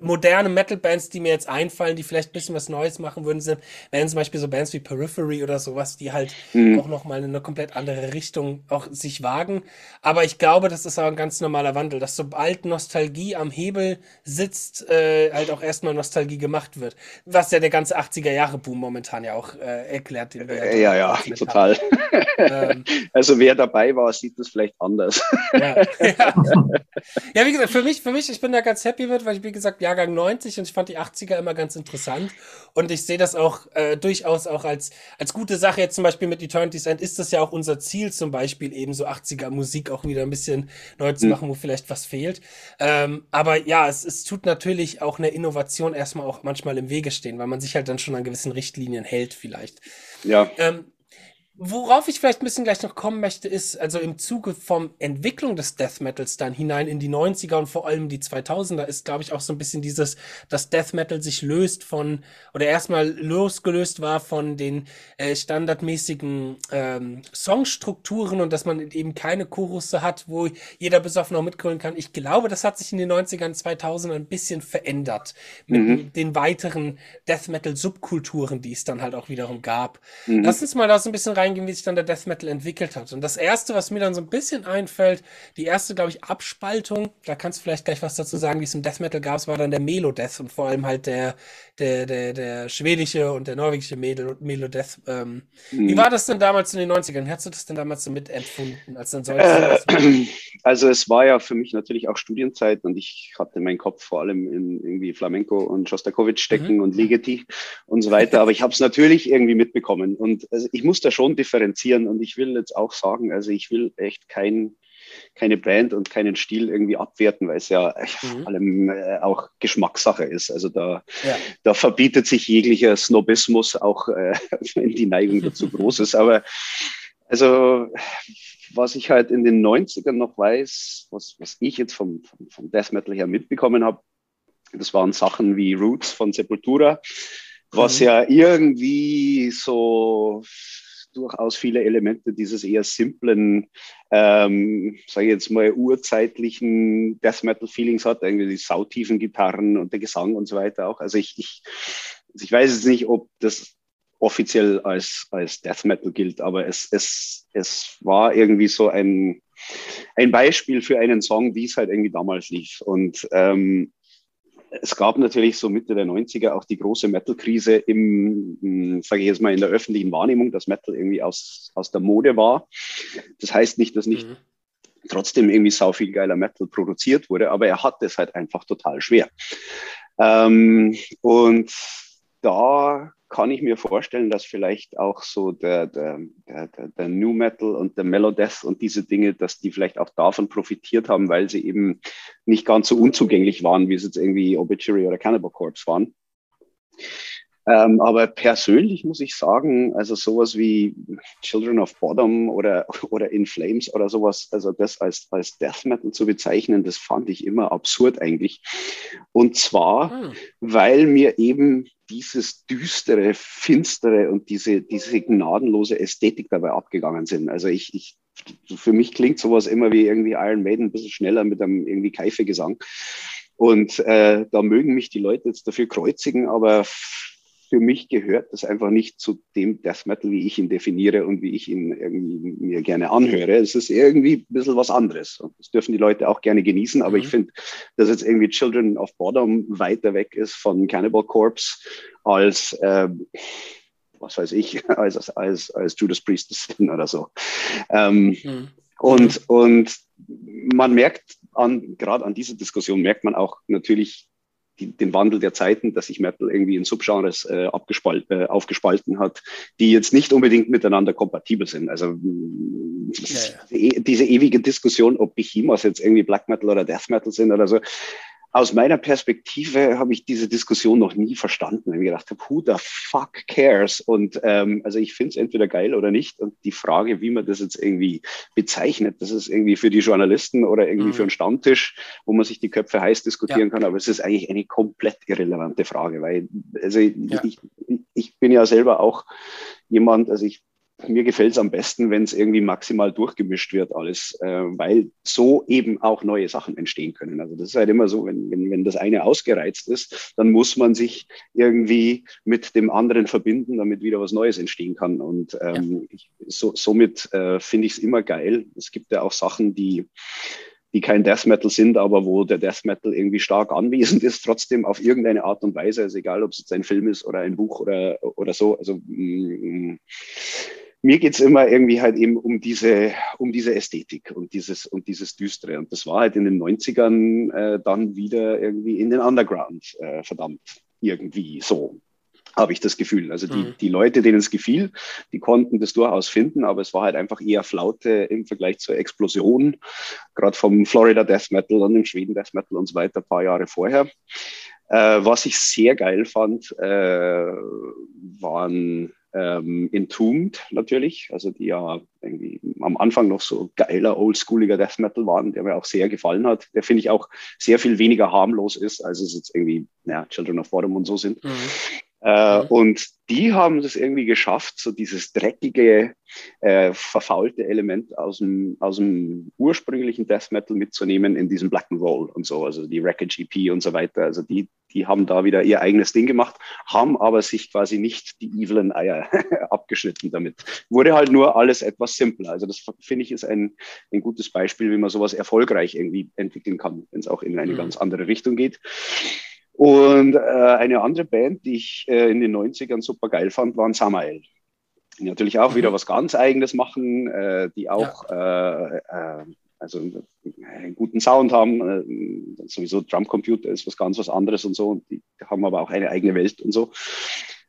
moderne Metal-Bands, die mir jetzt einfallen, die vielleicht ein bisschen was Neues machen würden, sind, wären zum Beispiel so Bands wie Periphery oder sowas, die halt mhm. auch nochmal in eine komplett andere Richtung auch sich wagen. Aber ich glaube, das ist auch ein ganz normaler Wandel, dass sobald Nostalgie am Hebel sitzt, äh, halt auch erstmal Nostalgie gemacht wird. Was ja der ganze 80er-Jahre-Boom momentan ja auch äh, erklärt. Den wir ja, ja, ja total. ähm, also wer dabei war, sieht das vielleicht anders. ja, ja. ja, wie gesagt, für mich, für mich, ich bin da ganz happy mit, weil ich, wie gesagt, Jahrgang 90 und ich fand die 80er immer ganz interessant. Und ich sehe das auch äh, durchaus auch als, als gute Sache. Jetzt zum Beispiel mit Eternity's End ist das ja auch unser Ziel, zum Beispiel eben so 80er Musik auch wieder ein bisschen neu zu hm. machen, mhm. wo vielleicht was fehlt. Ähm, aber ja, es, es tut natürlich auch eine Innovation erstmal auch manchmal im Wege stehen, weil man sich halt dann schon an gewissen Richtlinien hält vielleicht. Ja. Ähm, Worauf ich vielleicht ein bisschen gleich noch kommen möchte, ist, also im Zuge vom Entwicklung des Death Metals dann hinein in die 90er und vor allem die 2000er ist, glaube ich, auch so ein bisschen dieses, dass Death Metal sich löst von, oder erstmal losgelöst war von den äh, standardmäßigen ähm, Songstrukturen und dass man eben keine Chorusse hat, wo jeder besoffen auch mitgrölen kann. Ich glaube, das hat sich in den 90ern, 2000ern ein bisschen verändert mit mhm. den weiteren Death Metal Subkulturen, die es dann halt auch wiederum gab. Mhm. Lass uns mal da so ein bisschen reingehen, wie sich dann der Death Metal entwickelt hat. Und das erste, was mir dann so ein bisschen einfällt, die erste, glaube ich, Abspaltung, da kannst du vielleicht gleich was dazu sagen, wie es im Death Metal gab, war dann der Melo-Death und vor allem halt der, der, der, der schwedische und der norwegische Melo-Death. Ähm, mhm. Wie war das denn damals in den 90ern? Hast du das denn damals so mitempfunden, als dann solches? Äh, also es war ja für mich natürlich auch Studienzeit und ich hatte meinen Kopf vor allem in irgendwie Flamenco und Shostakovich stecken mhm. und Ligeti und so weiter, aber ich habe es natürlich irgendwie mitbekommen und also ich muss da schon schon differenzieren und ich will jetzt auch sagen, also ich will echt kein, keine Band und keinen Stil irgendwie abwerten, weil es ja mhm. vor allem äh, auch Geschmackssache ist. Also da, ja. da verbietet sich jeglicher Snobismus, auch äh, wenn die Neigung dazu groß ist. Aber also was ich halt in den 90ern noch weiß, was, was ich jetzt vom, vom, vom Death Metal her mitbekommen habe, das waren Sachen wie Roots von Sepultura, was mhm. ja irgendwie so durchaus viele Elemente dieses eher simplen, ähm, sage ich jetzt mal, urzeitlichen Death Metal Feelings hat, irgendwie die sautiefen Gitarren und der Gesang und so weiter auch. Also ich, ich, ich weiß jetzt nicht, ob das offiziell als, als Death Metal gilt, aber es, es, es war irgendwie so ein, ein Beispiel für einen Song, wie es halt irgendwie damals lief. Und ähm, es gab natürlich so Mitte der 90er auch die große Metal-Krise im, sage ich jetzt mal, in der öffentlichen Wahrnehmung, dass Metal irgendwie aus, aus der Mode war. Das heißt nicht, dass nicht mhm. trotzdem irgendwie sau viel geiler Metal produziert wurde, aber er hat es halt einfach total schwer. Ähm, und da kann ich mir vorstellen, dass vielleicht auch so der, der, der, der New Metal und der Melodeath und diese Dinge, dass die vielleicht auch davon profitiert haben, weil sie eben nicht ganz so unzugänglich waren, wie es jetzt irgendwie Obituary oder Cannibal Corpse waren. Ähm, aber persönlich muss ich sagen, also sowas wie Children of Bottom oder, oder In Flames oder sowas, also das als, als Death Metal zu bezeichnen, das fand ich immer absurd eigentlich. Und zwar, hm. weil mir eben dieses düstere, finstere und diese, diese gnadenlose Ästhetik dabei abgegangen sind. Also ich, ich für mich klingt sowas immer wie irgendwie Iron Maiden ein bisschen schneller mit einem irgendwie Keifegesang. Und äh, da mögen mich die Leute jetzt dafür kreuzigen, aber für mich gehört das einfach nicht zu dem Death Metal, wie ich ihn definiere und wie ich ihn irgendwie mir gerne anhöre. Es ist irgendwie ein bisschen was anderes. Und das dürfen die Leute auch gerne genießen. Aber mhm. ich finde, dass jetzt irgendwie Children of Bottom weiter weg ist von Cannibal Corpse als, äh, was weiß ich, als, als, als Judas Priest oder so. Ähm, mhm. Und, und man merkt an, gerade an dieser Diskussion merkt man auch natürlich die, den Wandel der Zeiten, dass sich Metal irgendwie in Subgenres äh, abgespalt, äh, aufgespalten hat, die jetzt nicht unbedingt miteinander kompatibel sind. Also ja, ja. E, diese ewige Diskussion, ob Behemoth jetzt irgendwie Black Metal oder Death Metal sind oder so, aus meiner Perspektive habe ich diese Diskussion noch nie verstanden. Weil ich gedacht habe, who the fuck cares? Und ähm, also ich finde es entweder geil oder nicht. Und die Frage, wie man das jetzt irgendwie bezeichnet, das ist irgendwie für die Journalisten oder irgendwie mhm. für einen Stammtisch, wo man sich die Köpfe heiß diskutieren ja. kann. Aber es ist eigentlich eine komplett irrelevante Frage, weil also ja. ich, ich bin ja selber auch jemand, also ich mir gefällt es am besten, wenn es irgendwie maximal durchgemischt wird alles, äh, weil so eben auch neue Sachen entstehen können. Also das ist halt immer so, wenn, wenn, wenn das eine ausgereizt ist, dann muss man sich irgendwie mit dem anderen verbinden, damit wieder was Neues entstehen kann. Und ähm, ich, so, somit äh, finde ich es immer geil. Es gibt ja auch Sachen, die die kein Death Metal sind, aber wo der Death Metal irgendwie stark anwesend ist, trotzdem auf irgendeine Art und Weise, also egal ob es jetzt ein Film ist oder ein Buch oder, oder so. Also mh, mm, mir geht's immer irgendwie halt eben um diese, um diese Ästhetik und dieses, und dieses Düstere. Und das war halt in den 90ern äh, dann wieder irgendwie in den Underground, äh, verdammt, irgendwie so habe ich das Gefühl. Also die, mhm. die Leute, denen es gefiel, die konnten das durchaus finden, aber es war halt einfach eher Flaute im Vergleich zur Explosion, gerade vom Florida Death Metal und dem Schweden Death Metal und so weiter, ein paar Jahre vorher. Äh, was ich sehr geil fand, äh, waren ähm, Entombed natürlich, also die ja irgendwie am Anfang noch so geiler, oldschooliger Death Metal waren, der mir auch sehr gefallen hat, der finde ich auch sehr viel weniger harmlos ist, als es jetzt irgendwie ja, Children of Bottom und so sind. Mhm. Äh, mhm. Und die haben es irgendwie geschafft, so dieses dreckige, äh, verfaulte Element aus dem, aus dem ursprünglichen Death Metal mitzunehmen in diesem Black and Roll und so, also die Wreckage EP und so weiter. Also die, die haben da wieder ihr eigenes Ding gemacht, haben aber sich quasi nicht die evilen Eier abgeschnitten damit. Wurde halt nur alles etwas simpler. Also das finde ich ist ein, ein gutes Beispiel, wie man sowas erfolgreich irgendwie entwickeln kann, wenn es auch in eine mhm. ganz andere Richtung geht. Und äh, eine andere Band, die ich äh, in den 90ern super geil fand, waren Samael. Die natürlich auch mhm. wieder was ganz Eigenes machen, äh, die auch ja. äh, äh, also einen guten Sound haben. Äh, sowieso Drumcomputer ist was ganz was anderes und so. Und die haben aber auch eine eigene Welt und so.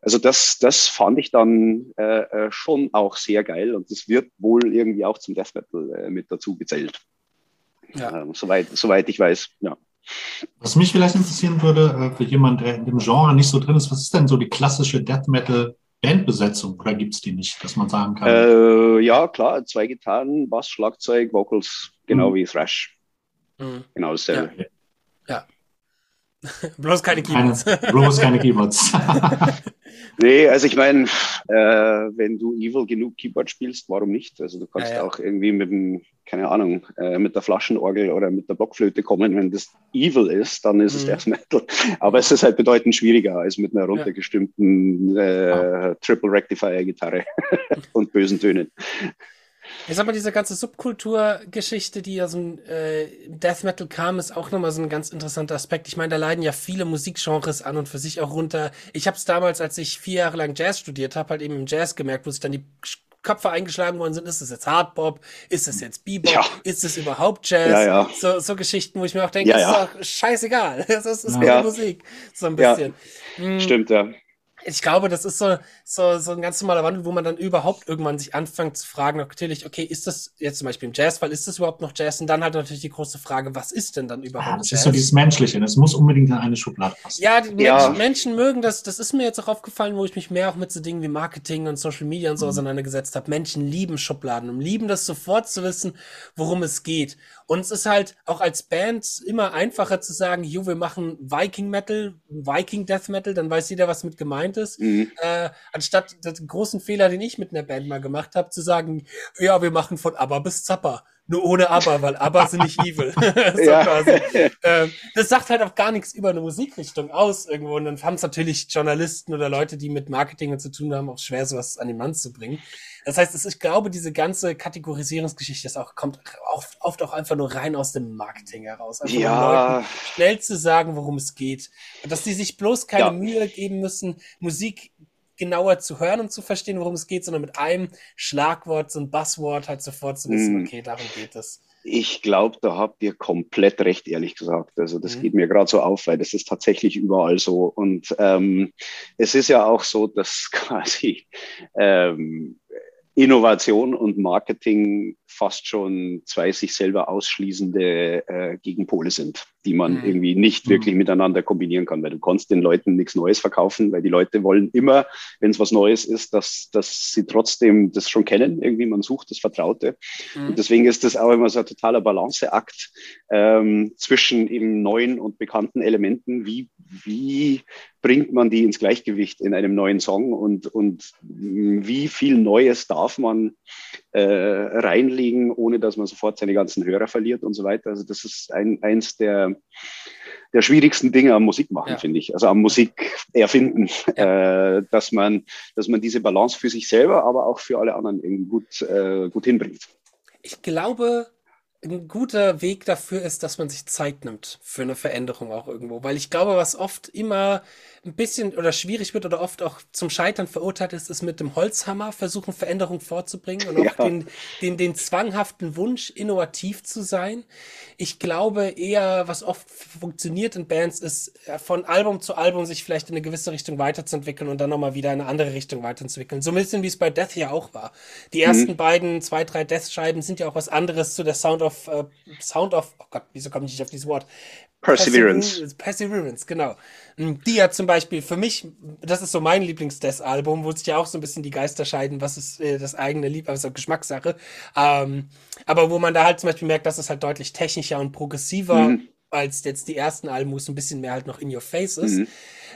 Also das, das fand ich dann schon auch sehr geil und das wird wohl irgendwie auch zum Death Metal mit dazu gezählt. Ja. Ähm, soweit, soweit ich weiß, ja. Was mich vielleicht interessieren würde, äh, für jemanden, der in dem Genre nicht so drin ist, was ist denn so die klassische Death Metal Bandbesetzung oder gibt es die nicht, dass man sagen kann? Äh, ja, klar, zwei Gitarren, Bass, Schlagzeug, Vocals, genau mhm. wie Thrash. Mhm. Genau dasselbe. Ja. bloß keine Keyboards. Keine, bloß keine Keyboards. Nee, also ich meine, äh, wenn du Evil genug Keyboard spielst, warum nicht? Also du kannst ja, ja. auch irgendwie mit dem, keine Ahnung, äh, mit der Flaschenorgel oder mit der Blockflöte kommen. Wenn das Evil ist, dann ist mhm. es Death Metal. Aber es ist halt bedeutend schwieriger als mit einer runtergestimmten äh, Triple Rectifier Gitarre und bösen Tönen. Ich sag mal, diese ganze Subkulturgeschichte, die aus dem äh, Death Metal kam, ist auch nochmal so ein ganz interessanter Aspekt. Ich meine, da leiden ja viele Musikgenres an und für sich auch runter. Ich habe es damals, als ich vier Jahre lang Jazz studiert habe, halt eben im Jazz gemerkt, wo sich dann die Köpfe eingeschlagen worden sind. Ist es jetzt Hardbop? Ist es jetzt Bebop? Ja. Ist es überhaupt Jazz? Ja, ja. So, so Geschichten, wo ich mir auch denke, ja, ist doch scheißegal. Das ist, ist ja. Musik. So ein bisschen. Hm. Stimmt, ja ich glaube, das ist so, so, so ein ganz normaler Wandel, wo man dann überhaupt irgendwann sich anfängt zu fragen, natürlich, okay, ist das jetzt zum Beispiel im Jazzfall, ist das überhaupt noch Jazz? Und dann halt natürlich die große Frage, was ist denn dann überhaupt ja, das Jazz? ist so dieses Menschliche, das muss unbedingt in eine Schublade passen. Ja, die ja. Menschen, Menschen, mögen das, das ist mir jetzt auch aufgefallen, wo ich mich mehr auch mit so Dingen wie Marketing und Social Media und so mhm. auseinandergesetzt habe. Menschen lieben Schubladen und lieben das sofort zu wissen, worum es geht. Und es ist halt auch als Band immer einfacher zu sagen, jo, wir machen Viking Metal, Viking Death Metal, dann weiß jeder, was mit gemeint ist, mhm. äh, anstatt den großen Fehler, den ich mit einer Band mal gemacht habe, zu sagen, ja, wir machen von ABBA bis Zappa. Nur ohne ABBA, weil ABBA sind nicht evil. so ja. ähm, das sagt halt auch gar nichts über eine Musikrichtung aus irgendwo. Und dann haben es natürlich Journalisten oder Leute, die mit Marketing zu tun haben, auch schwer, sowas an den Mann zu bringen. Das heißt, ich glaube, diese ganze Kategorisierungsgeschichte ist auch, kommt oft, oft auch einfach nur rein aus dem Marketing heraus. Einfach ja. Um schnell zu sagen, worum es geht. Und dass die sich bloß keine ja. Mühe geben müssen, Musik genauer zu hören und zu verstehen, worum es geht, sondern mit einem Schlagwort, so ein Buzzword halt sofort zu wissen, mm. okay, darum geht es. Ich glaube, da habt ihr komplett recht, ehrlich gesagt. Also das mhm. geht mir gerade so auf, weil das ist tatsächlich überall so. Und ähm, es ist ja auch so, dass quasi ähm, Innovation und Marketing fast schon zwei sich selber ausschließende äh, Gegenpole sind, die man mhm. irgendwie nicht wirklich mhm. miteinander kombinieren kann, weil du kannst den Leuten nichts Neues verkaufen, weil die Leute wollen immer, wenn es was Neues ist, dass, dass sie trotzdem das schon kennen, irgendwie man sucht das Vertraute. Mhm. Und deswegen ist das auch immer so ein totaler Balanceakt ähm, zwischen eben neuen und bekannten Elementen. Wie, wie bringt man die ins Gleichgewicht in einem neuen Song und, und wie viel Neues darf man reinlegen, ohne dass man sofort seine ganzen Hörer verliert und so weiter. Also das ist ein, eins der, der schwierigsten Dinge am Musik machen, ja. finde ich. Also am Musik erfinden, ja. äh, dass man, dass man diese Balance für sich selber, aber auch für alle anderen irgendwie gut, äh, gut hinbringt. Ich glaube, ein guter Weg dafür ist, dass man sich Zeit nimmt für eine Veränderung auch irgendwo. Weil ich glaube, was oft immer ein bisschen oder schwierig wird oder oft auch zum Scheitern verurteilt ist, ist mit dem Holzhammer versuchen, Veränderung vorzubringen und auch ja. den, den, den zwanghaften Wunsch, innovativ zu sein. Ich glaube eher, was oft funktioniert in Bands, ist von Album zu Album sich vielleicht in eine gewisse Richtung weiterzuentwickeln und dann nochmal wieder in eine andere Richtung weiterzuentwickeln. So ein bisschen wie es bei Death ja auch war. Die mhm. ersten mhm. beiden, zwei, drei Death-Scheiben sind ja auch was anderes zu der Sound of, uh, Sound of, oh Gott, wieso komme ich nicht auf dieses Wort? Perseverance. Perseverance, genau. Hm, die hat zum Beispiel für mich, das ist so mein Lieblings-Death-Album, wo sich ja auch so ein bisschen die Geister scheiden, was ist äh, das eigene Lieb, also Geschmackssache. Ähm, aber wo man da halt zum Beispiel merkt, dass es halt deutlich technischer und progressiver mhm. als jetzt die ersten Alben, wo es ein bisschen mehr halt noch in your face ist. Mhm.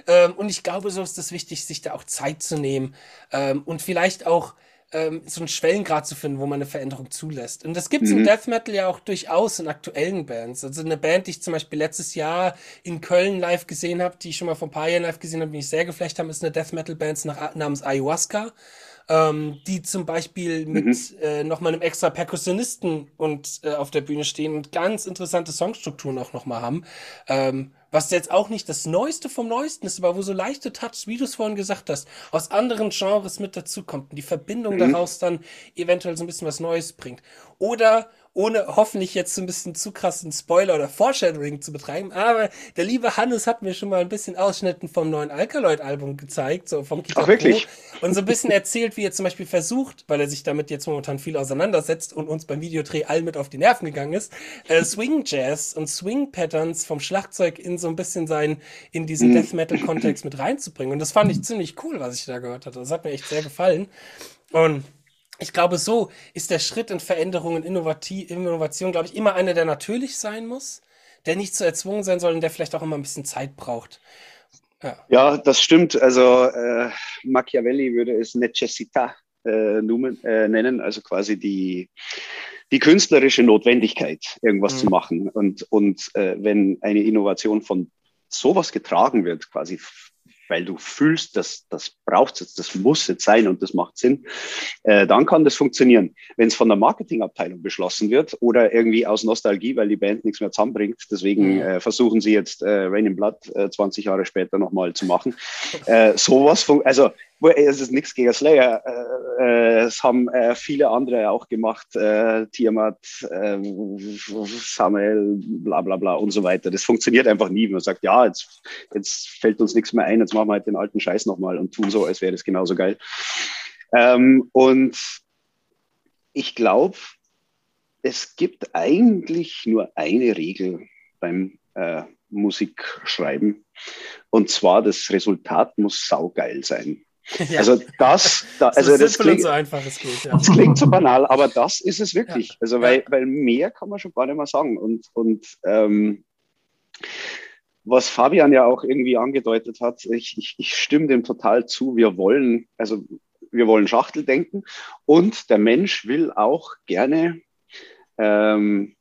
Ähm, und ich glaube, so ist es wichtig, sich da auch Zeit zu nehmen ähm, und vielleicht auch ähm, so einen Schwellengrad zu finden, wo man eine Veränderung zulässt. Und das gibt's mhm. im Death Metal ja auch durchaus in aktuellen Bands. Also eine Band, die ich zum Beispiel letztes Jahr in Köln live gesehen habe, die ich schon mal vor ein paar Jahren live gesehen habe, die mich sehr geflecht haben, ist eine Death Metal Band nach, namens Ayahuasca. Ähm, die zum Beispiel mit mhm. äh, nochmal einem extra Perkussionisten und äh, auf der Bühne stehen und ganz interessante Songstrukturen auch nochmal haben. Ähm, was jetzt auch nicht das Neueste vom Neuesten ist, aber wo so leichte Touch, wie du es vorhin gesagt hast, aus anderen Genres mit dazukommt und die Verbindung mhm. daraus dann eventuell so ein bisschen was Neues bringt. Oder ohne hoffentlich jetzt so ein bisschen zu krassen Spoiler oder Foreshadowing zu betreiben, aber der liebe Hannes hat mir schon mal ein bisschen Ausschnitten vom neuen Alkaloid-Album gezeigt, so vom Kita Ach, wirklich? und so ein bisschen erzählt, wie er zum Beispiel versucht, weil er sich damit jetzt momentan viel auseinandersetzt und uns beim Videodreh all mit auf die Nerven gegangen ist, äh, Swing Jazz und Swing Patterns vom Schlagzeug in so ein bisschen sein, in diesen mhm. Death Metal Kontext mit reinzubringen. Und das fand ich ziemlich cool, was ich da gehört hatte. Das hat mir echt sehr gefallen. Und ich glaube, so ist der Schritt in Veränderungen, Innovation, glaube ich, immer einer, der natürlich sein muss, der nicht so erzwungen sein soll und der vielleicht auch immer ein bisschen Zeit braucht. Ja, ja das stimmt. Also äh, Machiavelli würde es Necessità äh, äh, nennen, also quasi die, die künstlerische Notwendigkeit, irgendwas mhm. zu machen. Und, und äh, wenn eine Innovation von sowas getragen wird, quasi weil du fühlst, dass das braucht jetzt, das muss jetzt sein und das macht Sinn, äh, dann kann das funktionieren. Wenn es von der Marketingabteilung beschlossen wird oder irgendwie aus Nostalgie, weil die Band nichts mehr zusammenbringt, deswegen mhm. äh, versuchen sie jetzt äh, Rain in Blood 20 äh, Jahre später nochmal zu machen. Äh, sowas, also es ist nichts gegen Slayer. Äh, äh, es haben äh, viele andere auch gemacht. Äh, Tiamat, äh, Samuel, bla bla bla und so weiter. Das funktioniert einfach nie. Man sagt, ja, jetzt, jetzt fällt uns nichts mehr ein, jetzt machen wir halt den alten Scheiß nochmal und tun so, als wäre das genauso geil. Ähm, und ich glaube, es gibt eigentlich nur eine Regel beim äh, Musikschreiben. Und zwar, das Resultat muss saugeil sein. Ja. Also das, da, also so das, klingt, so einfach es geht, ja. das klingt so banal, aber das ist es wirklich. Ja. Also weil, weil mehr kann man schon gar nicht mehr sagen. Und, und ähm, was Fabian ja auch irgendwie angedeutet hat, ich, ich, ich stimme dem total zu. Wir wollen, also wir wollen Schachteldenken und der Mensch will auch gerne ähm,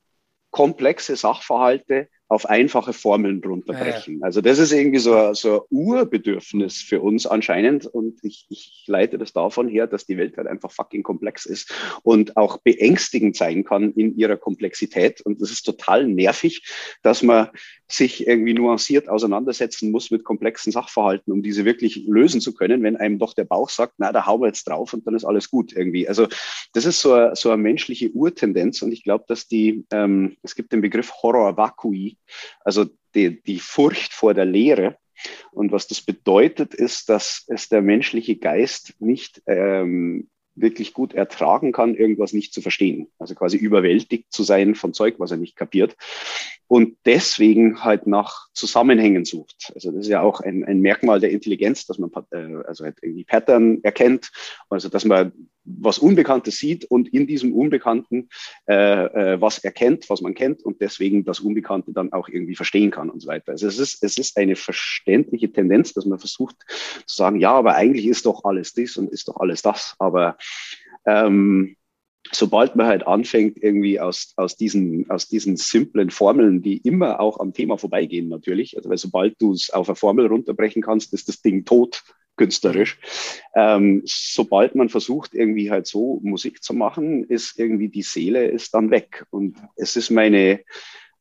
komplexe Sachverhalte auf einfache Formeln runterbrechen. Ja, ja. Also das ist irgendwie so, so ein Urbedürfnis für uns anscheinend und ich, ich leite das davon her, dass die Welt halt einfach fucking komplex ist und auch beängstigend sein kann in ihrer Komplexität und das ist total nervig, dass man sich irgendwie nuanciert auseinandersetzen muss mit komplexen Sachverhalten, um diese wirklich lösen zu können, wenn einem doch der Bauch sagt, na, da hauen wir jetzt drauf und dann ist alles gut irgendwie. Also das ist so, eine, so eine menschliche Urtendenz und ich glaube, dass die, ähm, es gibt den Begriff Horror vacui, also die, die Furcht vor der Leere. Und was das bedeutet, ist, dass es der menschliche Geist nicht ähm, wirklich gut ertragen kann, irgendwas nicht zu verstehen. Also quasi überwältigt zu sein von Zeug, was er nicht kapiert. Und deswegen halt nach Zusammenhängen sucht. Also das ist ja auch ein, ein Merkmal der Intelligenz, dass man äh, also halt irgendwie Pattern erkennt, also dass man was Unbekanntes sieht und in diesem Unbekannten äh, äh, was erkennt, was man kennt und deswegen das Unbekannte dann auch irgendwie verstehen kann und so weiter. Also es ist, es ist eine verständliche Tendenz, dass man versucht zu sagen, ja, aber eigentlich ist doch alles dies und ist doch alles das. Aber ähm, sobald man halt anfängt, irgendwie aus, aus, diesen, aus diesen simplen Formeln, die immer auch am Thema vorbeigehen natürlich, also weil sobald du es auf eine Formel runterbrechen kannst, ist das Ding tot künstlerisch. Ähm, sobald man versucht, irgendwie halt so Musik zu machen, ist irgendwie die Seele ist dann weg. Und es ist meine,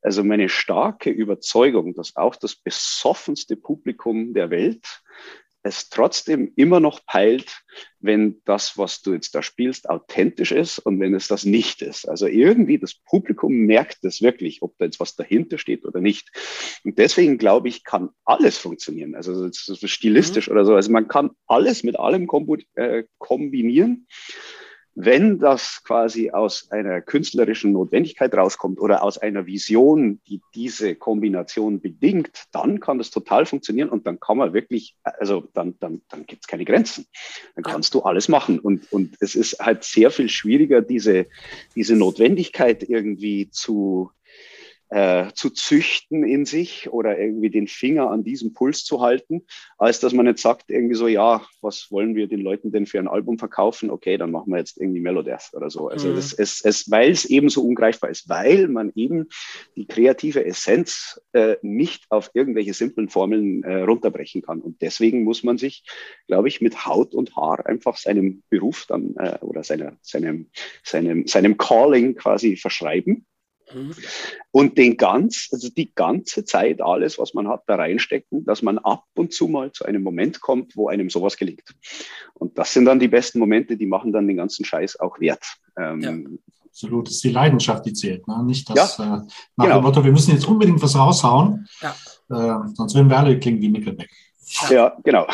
also meine starke Überzeugung, dass auch das besoffenste Publikum der Welt es trotzdem immer noch peilt, wenn das, was du jetzt da spielst, authentisch ist und wenn es das nicht ist. Also irgendwie das Publikum merkt das wirklich, ob da jetzt was dahinter steht oder nicht. Und deswegen glaube ich, kann alles funktionieren. Also ist stilistisch mhm. oder so. Also man kann alles mit allem äh, kombinieren wenn das quasi aus einer künstlerischen Notwendigkeit rauskommt oder aus einer Vision, die diese Kombination bedingt, dann kann das total funktionieren und dann kann man wirklich, also dann, dann, dann gibt es keine Grenzen. Dann kannst du alles machen. Und, und es ist halt sehr viel schwieriger, diese, diese Notwendigkeit irgendwie zu, äh, zu züchten in sich oder irgendwie den Finger an diesem Puls zu halten, als dass man jetzt sagt, irgendwie so, ja, was wollen wir den Leuten denn für ein Album verkaufen? Okay, dann machen wir jetzt irgendwie Melodeath oder so. Also mhm. es, es, es, weil es eben so ungreifbar ist, weil man eben die kreative Essenz äh, nicht auf irgendwelche simplen Formeln äh, runterbrechen kann. Und deswegen muss man sich, glaube ich, mit Haut und Haar einfach seinem Beruf dann äh, oder seiner, seinem, seinem, seinem Calling quasi verschreiben Mhm. Und den ganz, also die ganze Zeit alles, was man hat, da reinstecken, dass man ab und zu mal zu einem Moment kommt, wo einem sowas gelingt. Und das sind dann die besten Momente, die machen dann den ganzen Scheiß auch wert. Ähm, ja. Absolut, das ist die Leidenschaft, die zählt, ne? nicht das ja, äh, nach genau. dem Motto, wir müssen jetzt unbedingt was raushauen, ja. äh, sonst werden wir alle klingen wie Nickelback. Ja, ja genau.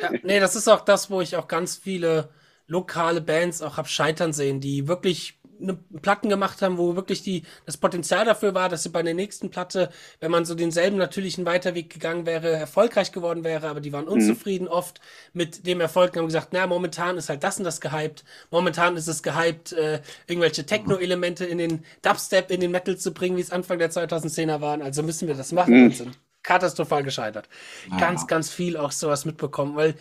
Ja, nee, das ist auch das, wo ich auch ganz viele lokale Bands auch hab scheitern sehen, die wirklich eine Platten gemacht haben, wo wirklich die, das Potenzial dafür war, dass sie bei der nächsten Platte, wenn man so denselben natürlichen Weiterweg gegangen wäre, erfolgreich geworden wäre, aber die waren mhm. unzufrieden mhm. oft mit dem Erfolg und haben gesagt, na, momentan ist halt das und das gehypt, momentan ist es gehypt, äh, irgendwelche Techno-Elemente in den Dubstep, in den Metal zu bringen, wie es Anfang der 2010er waren, also müssen wir das machen mhm. und sind katastrophal gescheitert. Ja. Ganz, ganz viel auch sowas mitbekommen, weil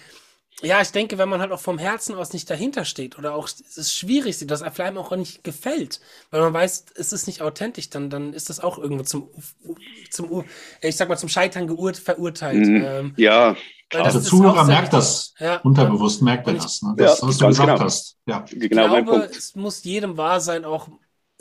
ja, ich denke, wenn man halt auch vom Herzen aus nicht dahinter steht oder auch es ist schwierig sieht, dass er vielleicht auch nicht gefällt, weil man weiß, es ist nicht authentisch, dann, dann ist das auch irgendwo zum, zum ich sag mal, zum Scheitern geurt, verurteilt. Mhm. Ähm, ja. Klar. Der Zuhörer merkt das, ja. unterbewusst merkt er das, ne? das, ja, was du gesagt genau. hast. Ja. Genau ich glaube, es muss jedem wahr sein, auch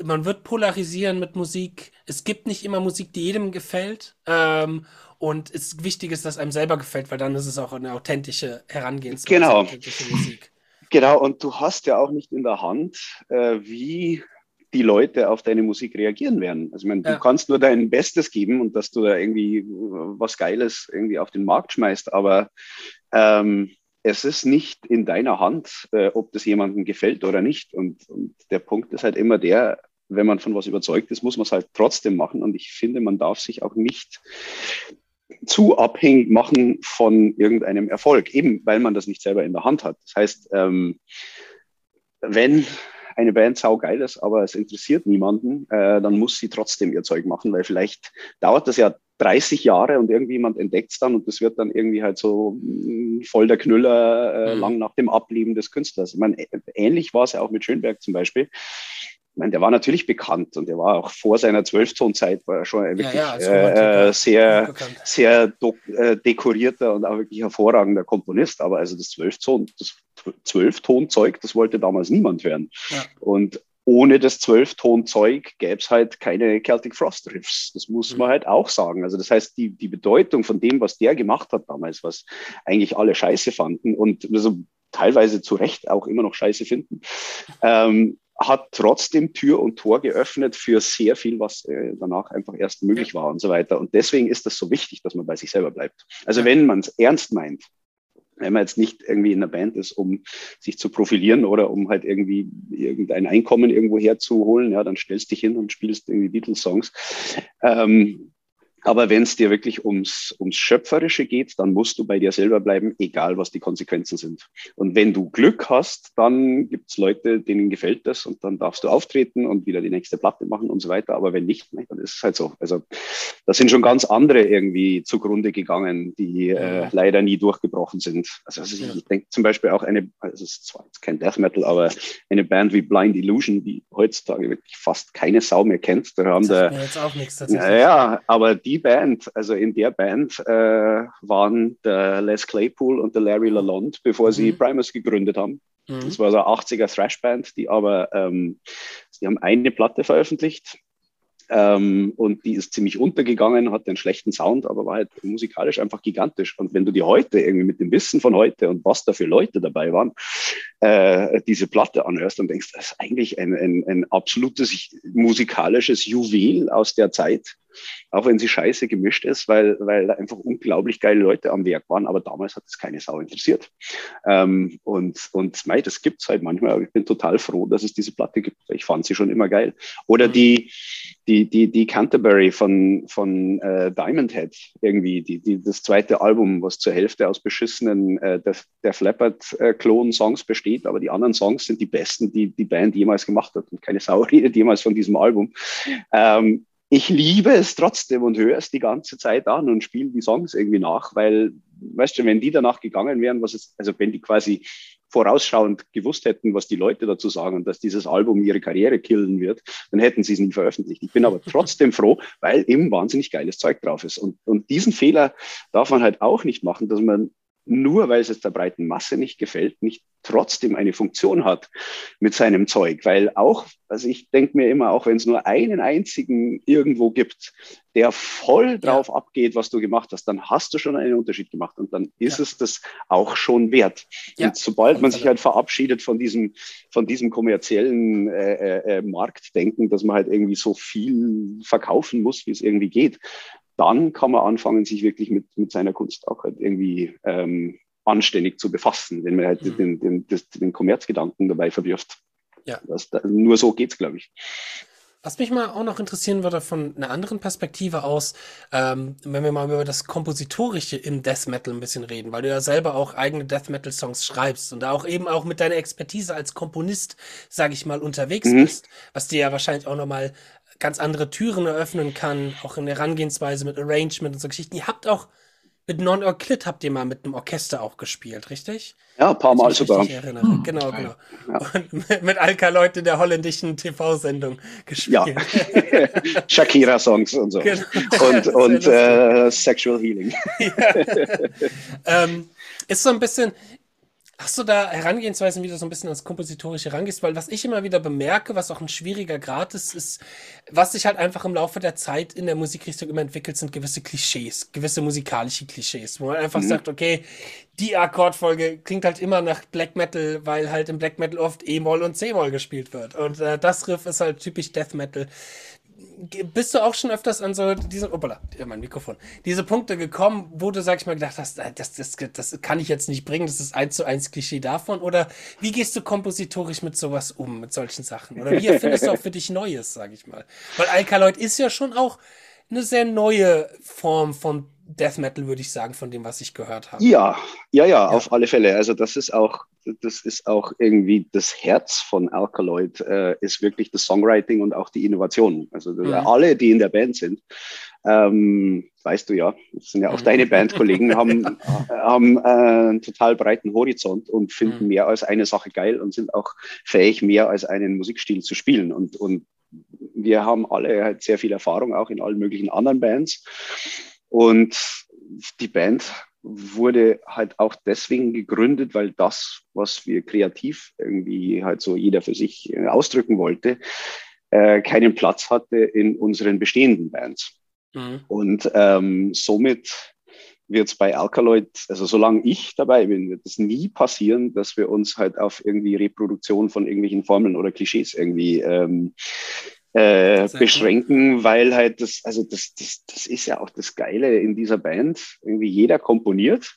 man wird polarisieren mit Musik. Es gibt nicht immer Musik, die jedem gefällt. Ähm, und es wichtig ist, dass einem selber gefällt, weil dann ist es auch eine authentische Herangehensweise. Genau. Authentische Musik. Genau, und du hast ja auch nicht in der Hand, äh, wie die Leute auf deine Musik reagieren werden. Also ich meine, ja. du kannst nur dein Bestes geben und dass du da irgendwie äh, was Geiles irgendwie auf den Markt schmeißt, aber ähm, es ist nicht in deiner Hand, äh, ob das jemandem gefällt oder nicht. Und, und der Punkt ist halt immer der, wenn man von was überzeugt ist, muss man es halt trotzdem machen. Und ich finde, man darf sich auch nicht zu abhängig machen von irgendeinem Erfolg, eben weil man das nicht selber in der Hand hat. Das heißt, ähm, wenn eine Band saugeil ist, aber es interessiert niemanden, äh, dann muss sie trotzdem ihr Zeug machen, weil vielleicht dauert das ja 30 Jahre und irgendjemand entdeckt es dann und das wird dann irgendwie halt so mm, voll der Knüller äh, mhm. lang nach dem Ableben des Künstlers. Ich meine, ähnlich war es ja auch mit Schönberg zum Beispiel. Ich meine, der war natürlich bekannt und der war auch vor seiner Zwölftonzeit war er schon wirklich ja, ja, äh, sehr, sehr äh, dekorierter und auch wirklich hervorragender Komponist. Aber also das Zwölfton, das Zwölftonzeug, das wollte damals niemand hören. Ja. Und ohne das Zwölftonzeug gäbe es halt keine Celtic Frost Riffs. Das muss mhm. man halt auch sagen. Also das heißt, die, die Bedeutung von dem, was der gemacht hat damals, was eigentlich alle scheiße fanden und also teilweise zu Recht auch immer noch scheiße finden, ähm, hat trotzdem Tür und Tor geöffnet für sehr viel, was äh, danach einfach erst möglich war und so weiter. Und deswegen ist das so wichtig, dass man bei sich selber bleibt. Also wenn man es ernst meint, wenn man jetzt nicht irgendwie in der Band ist, um sich zu profilieren oder um halt irgendwie irgendein Einkommen irgendwo herzuholen, ja, dann stellst dich hin und spielst irgendwie Beatles-Songs. Ähm, aber wenn es dir wirklich ums, ums Schöpferische geht, dann musst du bei dir selber bleiben, egal was die Konsequenzen sind. Und wenn du Glück hast, dann gibt es Leute, denen gefällt das und dann darfst du auftreten und wieder die nächste Platte machen und so weiter. Aber wenn nicht, dann ist es halt so. Also da sind schon ganz andere irgendwie zugrunde gegangen, die äh, leider nie durchgebrochen sind. Also, also ich, ich denke zum Beispiel auch eine, also es ist zwar jetzt kein Death Metal, aber eine Band wie Blind Illusion, die heutzutage wirklich fast keine Sau mehr kennt. Da haben da, jetzt auch nichts tatsächlich. Ja, aber die die Band, also in der Band äh, waren der Les Claypool und der Larry Lalonde, bevor mhm. sie Primus gegründet haben. Mhm. Das war so eine 80er Thrash-Band, die aber, ähm, die haben eine Platte veröffentlicht ähm, und die ist ziemlich untergegangen, hat einen schlechten Sound, aber war halt musikalisch einfach gigantisch. Und wenn du dir heute irgendwie mit dem Wissen von heute und was da für Leute dabei waren, äh, diese Platte anhörst und denkst, das ist eigentlich ein, ein, ein absolutes musikalisches Juwel aus der Zeit auch wenn sie scheiße gemischt ist, weil, weil da einfach unglaublich geile Leute am Werk waren, aber damals hat es keine Sau interessiert. Ähm, und und mei, das gibt's halt manchmal, aber ich bin total froh, dass es diese Platte gibt. Ich fand sie schon immer geil. Oder die, die, die, die Canterbury von, von äh, Diamond Head, irgendwie, die, die, das zweite Album, was zur Hälfte aus beschissenen äh, der, der Flappert-Klon-Songs besteht, aber die anderen Songs sind die besten, die die Band jemals gemacht hat. Und keine Sau redet jemals von diesem Album. Ähm, ich liebe es trotzdem und höre es die ganze Zeit an und spiele die Songs irgendwie nach, weil, weißt du, wenn die danach gegangen wären, was es, also wenn die quasi vorausschauend gewusst hätten, was die Leute dazu sagen und dass dieses Album ihre Karriere killen wird, dann hätten sie es nie veröffentlicht. Ich bin aber trotzdem froh, weil eben wahnsinnig geiles Zeug drauf ist. Und, und diesen Fehler darf man halt auch nicht machen, dass man nur weil es der breiten Masse nicht gefällt, nicht trotzdem eine Funktion hat mit seinem Zeug. Weil auch, also ich denke mir immer, auch wenn es nur einen einzigen irgendwo gibt, der voll drauf ja. abgeht, was du gemacht hast, dann hast du schon einen Unterschied gemacht und dann ist ja. es das auch schon wert. Ja. Und sobald man sich halt verabschiedet von diesem, von diesem kommerziellen äh, äh, äh Marktdenken, dass man halt irgendwie so viel verkaufen muss, wie es irgendwie geht, dann kann man anfangen, sich wirklich mit, mit seiner Kunst auch halt irgendwie ähm, anständig zu befassen, wenn man halt mhm. den, den, den, den Kommerzgedanken dabei verwirft. Ja. Das, nur so geht's, glaube ich. Was mich mal auch noch interessieren würde von einer anderen Perspektive aus, ähm, wenn wir mal über das Kompositorische im Death Metal ein bisschen reden, weil du ja selber auch eigene Death Metal Songs schreibst und da auch eben auch mit deiner Expertise als Komponist, sage ich mal, unterwegs mhm. bist, was dir ja wahrscheinlich auch nochmal ganz andere Türen eröffnen kann, auch in der Herangehensweise mit Arrangement und so Geschichten. Ihr habt auch mit Non-Euclid habt ihr mal mit einem Orchester auch gespielt, richtig? Ja, ein paar Mal sogar. Erinnere. Hm, genau, genau. Ja. Und mit, mit Alka-Leute der holländischen TV-Sendung gespielt. Ja. Shakira-Songs und so. Genau. Und, und äh, Sexual Healing. Ja. ähm, ist so ein bisschen, Hast du da Herangehensweisen, wie du so ein bisschen ans Kompositorische rangehst? Weil was ich immer wieder bemerke, was auch ein schwieriger Grad ist, ist, was sich halt einfach im Laufe der Zeit in der Musikrichtung immer entwickelt, sind gewisse Klischees, gewisse musikalische Klischees, wo man einfach mhm. sagt, okay, die Akkordfolge klingt halt immer nach Black Metal, weil halt im Black Metal oft E-Moll und C-Moll gespielt wird. Und äh, das Riff ist halt typisch Death Metal bist du auch schon öfters an so diese, opala, mein Mikrofon, diese Punkte gekommen, wo du, sag ich mal, gedacht hast, äh, das, das, das kann ich jetzt nicht bringen, das ist eins zu eins Klischee davon? Oder wie gehst du kompositorisch mit sowas um, mit solchen Sachen? Oder wie erfindest du auch für dich Neues, sag ich mal? Weil Alkaloid ist ja schon auch eine sehr neue Form von Death Metal, würde ich sagen, von dem, was ich gehört habe. Ja, ja, ja, ja, auf alle Fälle. Also das ist auch, das ist auch irgendwie das Herz von Alkaloid, äh, ist wirklich das Songwriting und auch die Innovation. Also mhm. alle, die in der Band sind, ähm, weißt du ja, das sind ja auch mhm. deine Bandkollegen, haben, haben äh, einen total breiten Horizont und finden mhm. mehr als eine Sache geil und sind auch fähig, mehr als einen Musikstil zu spielen. Und, und wir haben alle halt sehr viel Erfahrung auch in allen möglichen anderen Bands. Und die Band wurde halt auch deswegen gegründet, weil das, was wir kreativ irgendwie halt so jeder für sich äh, ausdrücken wollte, äh, keinen Platz hatte in unseren bestehenden Bands. Mhm. Und ähm, somit wird es bei Alkaloid, also solange ich dabei bin, wird es nie passieren, dass wir uns halt auf irgendwie Reproduktion von irgendwelchen Formeln oder Klischees irgendwie ähm, äh, beschränken, weil halt das, also das, das, das ist ja auch das Geile in dieser Band. Irgendwie jeder komponiert.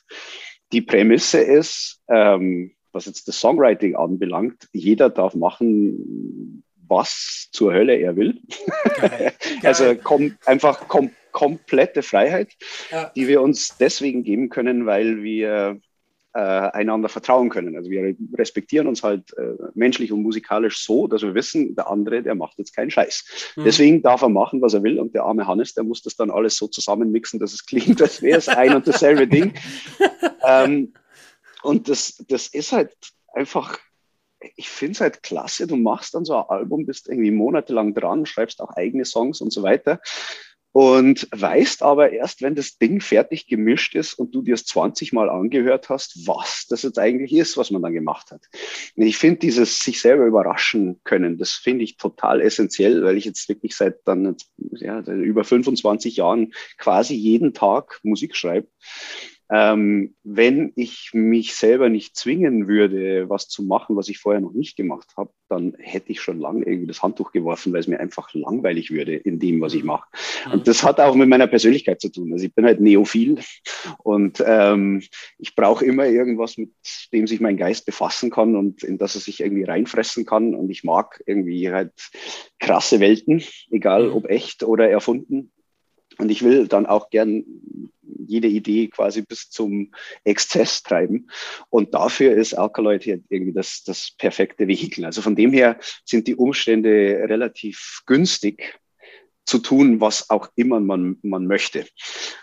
Die Prämisse ist, ähm, was jetzt das Songwriting anbelangt, jeder darf machen, was zur Hölle er will. Geil. also kom einfach kom komplette Freiheit, ja. die wir uns deswegen geben können, weil wir äh, einander vertrauen können. Also wir respektieren uns halt äh, menschlich und musikalisch so, dass wir wissen, der andere, der macht jetzt keinen Scheiß. Mhm. Deswegen darf er machen, was er will und der arme Hannes, der muss das dann alles so zusammenmixen, dass es klingt, als wäre es ein und dasselbe Ding. Ähm, und das, das ist halt einfach ich finde es halt klasse, du machst dann so ein Album, bist irgendwie monatelang dran, schreibst auch eigene Songs und so weiter und weißt aber erst, wenn das Ding fertig gemischt ist und du dir es 20 Mal angehört hast, was das jetzt eigentlich ist, was man dann gemacht hat. Und ich finde dieses sich selber überraschen können, das finde ich total essentiell, weil ich jetzt wirklich seit dann ja, über 25 Jahren quasi jeden Tag Musik schreibe. Ähm, wenn ich mich selber nicht zwingen würde, was zu machen, was ich vorher noch nicht gemacht habe, dann hätte ich schon lange irgendwie das Handtuch geworfen, weil es mir einfach langweilig würde in dem, was ich mache. Mhm. Und das hat auch mit meiner Persönlichkeit zu tun. Also ich bin halt neophil und ähm, ich brauche immer irgendwas, mit dem sich mein Geist befassen kann und in das er sich irgendwie reinfressen kann. Und ich mag irgendwie halt krasse Welten, egal mhm. ob echt oder erfunden. Und ich will dann auch gern jede Idee quasi bis zum Exzess treiben. Und dafür ist Alkaloid hier irgendwie das, das perfekte Vehikel. Also von dem her sind die Umstände relativ günstig zu tun, was auch immer man, man möchte.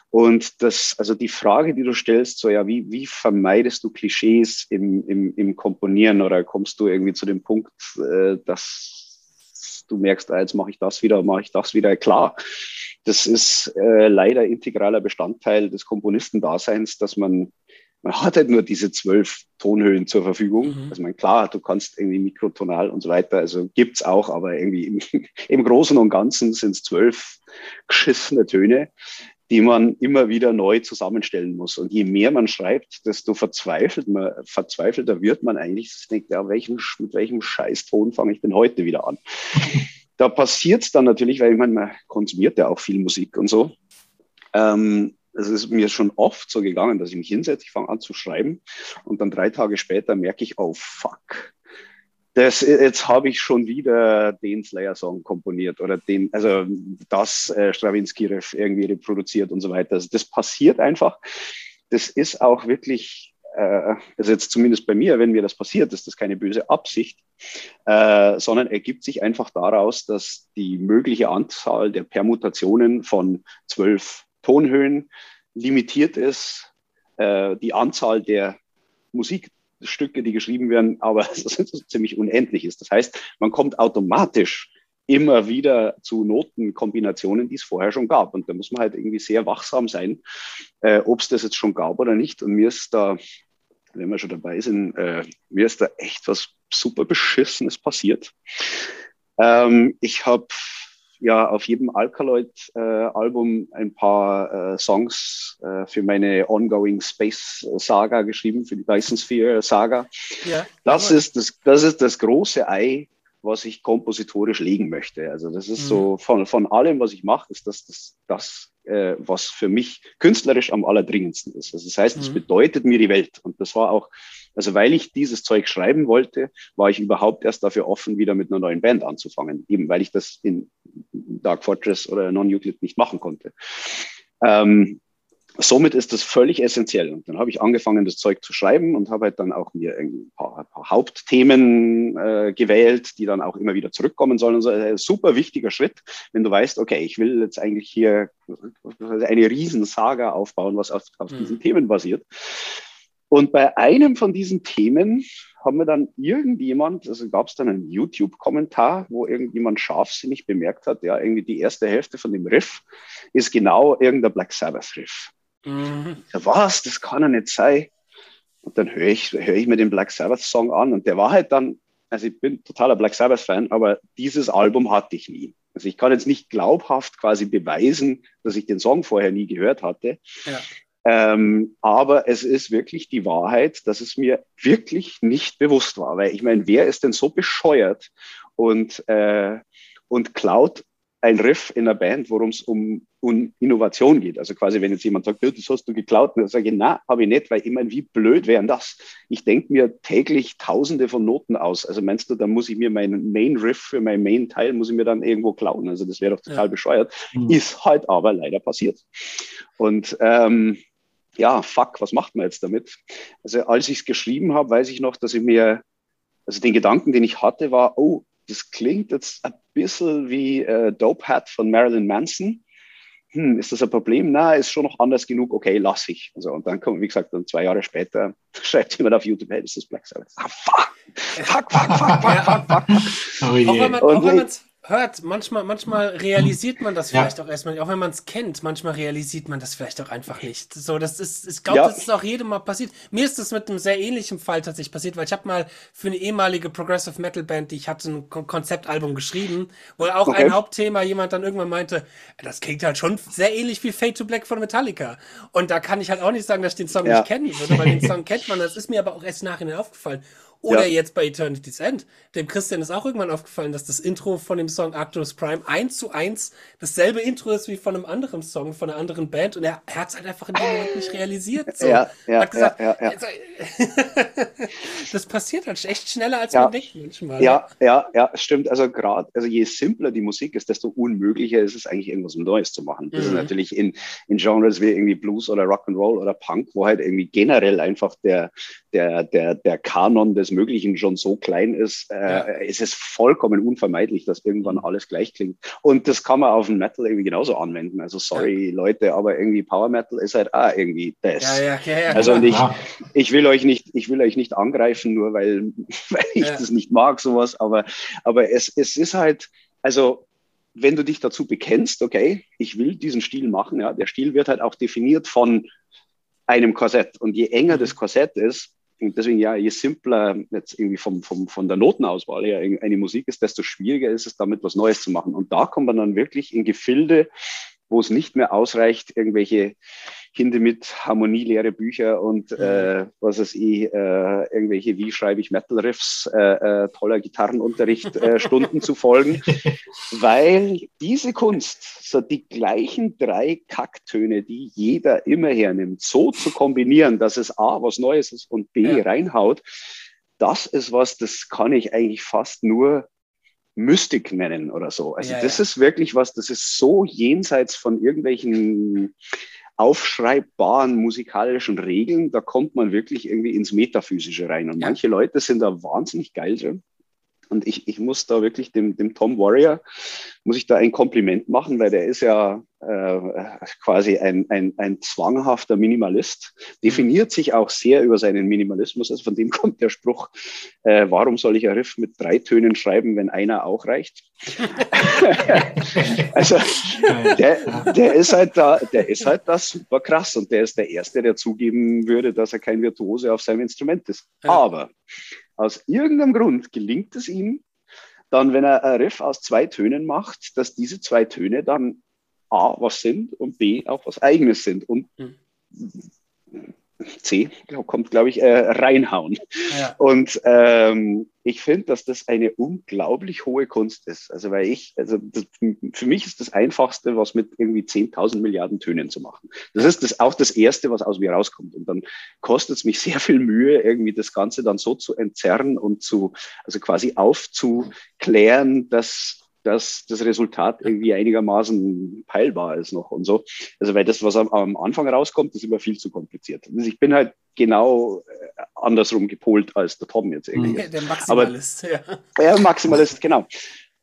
Und das, also die Frage, die du stellst, so ja, wie, wie vermeidest du Klischees im, im, im Komponieren oder kommst du irgendwie zu dem Punkt, äh, dass du merkst, ah, jetzt mache ich das wieder, mache ich das wieder, klar das ist äh, leider integraler Bestandteil des Komponistendaseins, dass man, man hat halt nur diese zwölf Tonhöhen zur Verfügung. Mhm. Also man, klar, du kannst irgendwie mikrotonal und so weiter, also gibt's auch, aber irgendwie im, im Großen und Ganzen sind es zwölf geschissene Töne, die man immer wieder neu zusammenstellen muss. Und je mehr man schreibt, desto verzweifelt man, verzweifelter wird man eigentlich. Ich denke, ja, welchen, mit welchem Scheißton fange ich denn heute wieder an? da passiert es dann natürlich, weil ich meine, man konsumiert ja auch viel Musik und so. Ähm, es ist mir schon oft so gegangen, dass ich mich hinsetze, ich fange an zu schreiben und dann drei Tage später merke ich, oh fuck, das, jetzt habe ich schon wieder den Slayer-Song komponiert oder den, also das äh, Stravinsky irgendwie reproduziert und so weiter. Also das passiert einfach. Das ist auch wirklich äh, also jetzt zumindest bei mir, wenn mir das passiert, ist das keine böse Absicht, äh, sondern ergibt sich einfach daraus, dass die mögliche Anzahl der Permutationen von zwölf Tonhöhen limitiert ist, äh, die Anzahl der Musikstücke, die geschrieben werden, aber ziemlich unendlich ist. Das heißt, man kommt automatisch immer wieder zu Notenkombinationen, die es vorher schon gab. Und da muss man halt irgendwie sehr wachsam sein, äh, ob es das jetzt schon gab oder nicht. Und mir ist da wenn wir schon dabei sind, äh, mir ist da echt was super Beschissenes passiert. Ähm, ich habe ja auf jedem Alkaloid-Album äh, ein paar äh, Songs äh, für meine Ongoing Space Saga geschrieben, für die Dyson Sphere Saga. Ja, das, ist das, das ist das große Ei, was ich kompositorisch legen möchte. Also das ist mhm. so von, von allem, was ich mache, ist das das, das äh, was für mich künstlerisch am allerdringendsten ist. Also das heißt, es mhm. bedeutet mir die Welt. Und das war auch, also weil ich dieses Zeug schreiben wollte, war ich überhaupt erst dafür offen, wieder mit einer neuen Band anzufangen. Eben weil ich das in Dark Fortress oder Non-Euclid nicht machen konnte. Ähm, somit ist das völlig essentiell. Und dann habe ich angefangen, das Zeug zu schreiben und habe halt dann auch mir ein paar, ein paar Hauptthemen äh, gewählt, die dann auch immer wieder zurückkommen sollen. Und so ein super wichtiger Schritt, wenn du weißt, okay, ich will jetzt eigentlich hier eine Riesensaga aufbauen, was auf, auf mhm. diesen Themen basiert. Und bei einem von diesen Themen haben wir dann irgendjemand, also gab es dann einen YouTube-Kommentar, wo irgendjemand scharfsinnig bemerkt hat, ja, irgendwie die erste Hälfte von dem Riff ist genau irgendein Black Sabbath-Riff. Mhm. Was? Das kann ja nicht sein. Und dann höre ich, hör ich mir den Black Sabbath-Song an und der war halt dann, also ich bin totaler Black Sabbath-Fan, aber dieses Album hatte ich nie. Also ich kann jetzt nicht glaubhaft quasi beweisen, dass ich den Song vorher nie gehört hatte. Ja. Ähm, aber es ist wirklich die Wahrheit, dass es mir wirklich nicht bewusst war. Weil ich meine, wer ist denn so bescheuert und, äh, und klaut ein Riff in einer Band, worum es um, um, Innovation geht. Also quasi, wenn jetzt jemand sagt, das hast du geklaut, dann sage ich, na, habe ich nicht, weil ich meine, wie blöd wären das? Ich denke mir täglich tausende von Noten aus. Also meinst du, dann muss ich mir meinen Main-Riff für mein Main-Teil, muss ich mir dann irgendwo klauen. Also das wäre doch total ja. bescheuert. Mhm. Ist halt aber leider passiert. Und ähm, ja, fuck, was macht man jetzt damit? Also als ich es geschrieben habe, weiß ich noch, dass ich mir, also den Gedanken, den ich hatte, war, oh, das klingt jetzt ein bisschen wie äh, Dope Hat von Marilyn Manson. Hm, ist das ein Problem? Na, ist schon noch anders genug. Okay, lass ich. Also, und dann kommt, wie gesagt, dann zwei Jahre später schreibt jemand auf YouTube, hey, das ist Black Sabbath. Ah, fuck! Fuck, fuck, fuck, fuck, fuck, fuck. Oh je. Auch wenn man, auch wenn man's, hört, manchmal, manchmal realisiert man das vielleicht ja. auch erstmal, auch wenn man es kennt, manchmal realisiert man das vielleicht auch einfach nicht. So, das ist, ich glaube, ja. das ist auch jedem mal passiert. Mir ist das mit einem sehr ähnlichen Fall tatsächlich passiert, weil ich habe mal für eine ehemalige Progressive Metal Band, die ich hatte, ein Konzeptalbum geschrieben, wo auch okay. ein Hauptthema jemand dann irgendwann meinte, das klingt halt schon sehr ähnlich wie Fade to Black von Metallica. Und da kann ich halt auch nicht sagen, dass ich den Song ja. nicht würde, weil den Song kennt man. Das ist mir aber auch erst nachher aufgefallen. Oder ja. jetzt bei Eternity's End. Dem Christian ist auch irgendwann aufgefallen, dass das Intro von dem Song Arcturus Prime eins zu eins dasselbe Intro ist wie von einem anderen Song, von einer anderen Band. Und er, er hat es halt einfach in dem Moment nicht realisiert. So. Ja, ja, hat gesagt, ja, ja, ja. das passiert halt echt schneller, als man denkt manchmal. Ja, ne? ja, ja, stimmt. Also gerade, also je simpler die Musik ist, desto unmöglicher ist es eigentlich, irgendwas Neues zu machen. Das mhm. ist natürlich in, in Genres wie irgendwie Blues oder Rock'n'Roll oder Punk, wo halt irgendwie generell einfach der, der, der, der Kanon des Möglichen schon so klein ist, äh, ja. ist es vollkommen unvermeidlich, dass irgendwann mhm. alles gleich klingt. Und das kann man auf den Metal irgendwie genauso anwenden. Also sorry ja. Leute, aber irgendwie Power Metal ist halt auch irgendwie das. Ja, also und ich, ich will euch nicht, ich will euch nicht angreifen, nur weil, weil ich das nicht mag, sowas, aber, aber es, es ist halt, also wenn du dich dazu bekennst, okay, ich will diesen Stil machen, ja, der Stil wird halt auch definiert von einem Korsett. Und je enger mhm. das Korsett ist, und deswegen, ja, je simpler jetzt irgendwie vom, vom, von der Notenauswahl her eine Musik ist, desto schwieriger ist es, damit was Neues zu machen. Und da kommt man dann wirklich in Gefilde, wo es nicht mehr ausreicht, irgendwelche Kinder mit harmonielehre Bücher und äh, was weiß ich, äh, irgendwelche, wie schreibe ich Metal-Riffs, äh, äh, toller Gitarrenunterricht, äh, Stunden zu folgen, weil diese Kunst, so die gleichen drei Kacktöne, die jeder immer hernimmt, so zu kombinieren, dass es A, was Neues ist und B, ja. reinhaut, das ist was, das kann ich eigentlich fast nur Mystik nennen oder so. Also ja, das ja. ist wirklich was, das ist so jenseits von irgendwelchen aufschreibbaren musikalischen Regeln, da kommt man wirklich irgendwie ins Metaphysische rein. Und manche Leute sind da wahnsinnig geil drin. Und ich, ich muss da wirklich dem, dem Tom Warrior, muss ich da ein Kompliment machen, weil der ist ja äh, quasi ein, ein, ein zwanghafter Minimalist, definiert sich auch sehr über seinen Minimalismus. Also von dem kommt der Spruch, äh, warum soll ich ein Riff mit drei Tönen schreiben, wenn einer auch reicht? also der, der ist halt da, der ist halt da super krass und der ist der Erste, der zugeben würde, dass er kein Virtuose auf seinem Instrument ist. Aber aus irgendeinem Grund gelingt es ihm, dann, wenn er ein Riff aus zwei Tönen macht, dass diese zwei Töne dann A was sind und B auch was eigenes sind. Und mhm. C kommt, glaube ich, äh, reinhauen. Ja. Und ähm, ich finde, dass das eine unglaublich hohe Kunst ist. Also, weil ich, also das, für mich ist das Einfachste, was mit irgendwie 10.000 Milliarden Tönen zu machen. Das ist das, auch das Erste, was aus mir rauskommt. Und dann kostet es mich sehr viel Mühe, irgendwie das Ganze dann so zu entzerren und zu, also quasi aufzuklären, dass dass das Resultat irgendwie einigermaßen peilbar ist noch und so. Also weil das, was am, am Anfang rauskommt, ist immer viel zu kompliziert. Also ich bin halt genau äh, andersrum gepolt als der Tom jetzt irgendwie. Der Maximalist, Aber, ja. Ja, Maximalist, genau.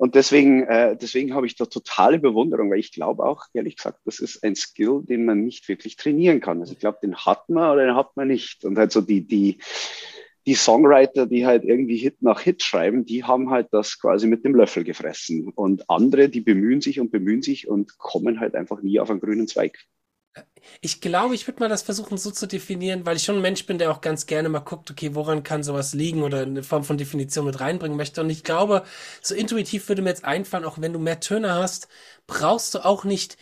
Und deswegen, äh, deswegen habe ich da totale Bewunderung, weil ich glaube auch, ehrlich gesagt, das ist ein Skill, den man nicht wirklich trainieren kann. Also ich glaube, den hat man oder den hat man nicht. Und halt so die, die, die Songwriter, die halt irgendwie Hit nach Hit schreiben, die haben halt das quasi mit dem Löffel gefressen. Und andere, die bemühen sich und bemühen sich und kommen halt einfach nie auf einen grünen Zweig. Ich glaube, ich würde mal das versuchen so zu definieren, weil ich schon ein Mensch bin, der auch ganz gerne mal guckt, okay, woran kann sowas liegen oder eine Form von Definition mit reinbringen möchte. Und ich glaube, so intuitiv würde mir jetzt einfallen, auch wenn du mehr Töne hast, brauchst du auch nicht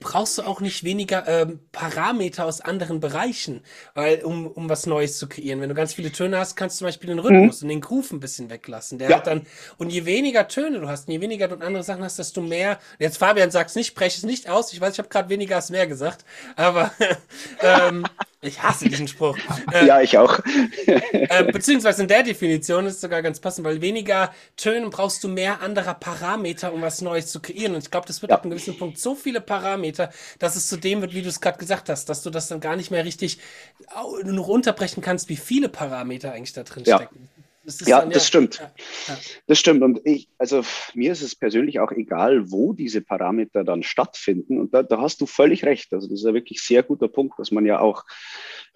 brauchst du auch nicht weniger ähm, Parameter aus anderen Bereichen, weil um, um was Neues zu kreieren. Wenn du ganz viele Töne hast, kannst du zum Beispiel den Rhythmus mhm. und den Groove ein bisschen weglassen. Der ja. hat dann, und je weniger Töne du hast, und je weniger du andere Sachen hast, desto mehr. Jetzt Fabian sag's nicht, brech es nicht aus. Ich weiß, ich habe gerade weniger als mehr gesagt, aber ähm, ich hasse diesen Spruch. Äh, ja, ich auch. äh, beziehungsweise in der Definition ist es sogar ganz passend, weil weniger Töne brauchst du mehr anderer Parameter, um was Neues zu kreieren. Und ich glaube, das wird ja. ab einem gewissen Punkt so viele Parameter, dass es zu dem wird, wie du es gerade gesagt hast, dass du das dann gar nicht mehr richtig nur runterbrechen kannst, wie viele Parameter eigentlich da drin ja. stecken. Das ja, dann, das ja, stimmt. Ja, ja. Das stimmt. Und ich, also mir ist es persönlich auch egal, wo diese Parameter dann stattfinden. Und da, da hast du völlig recht. Also das ist ja wirklich sehr guter Punkt, dass man ja auch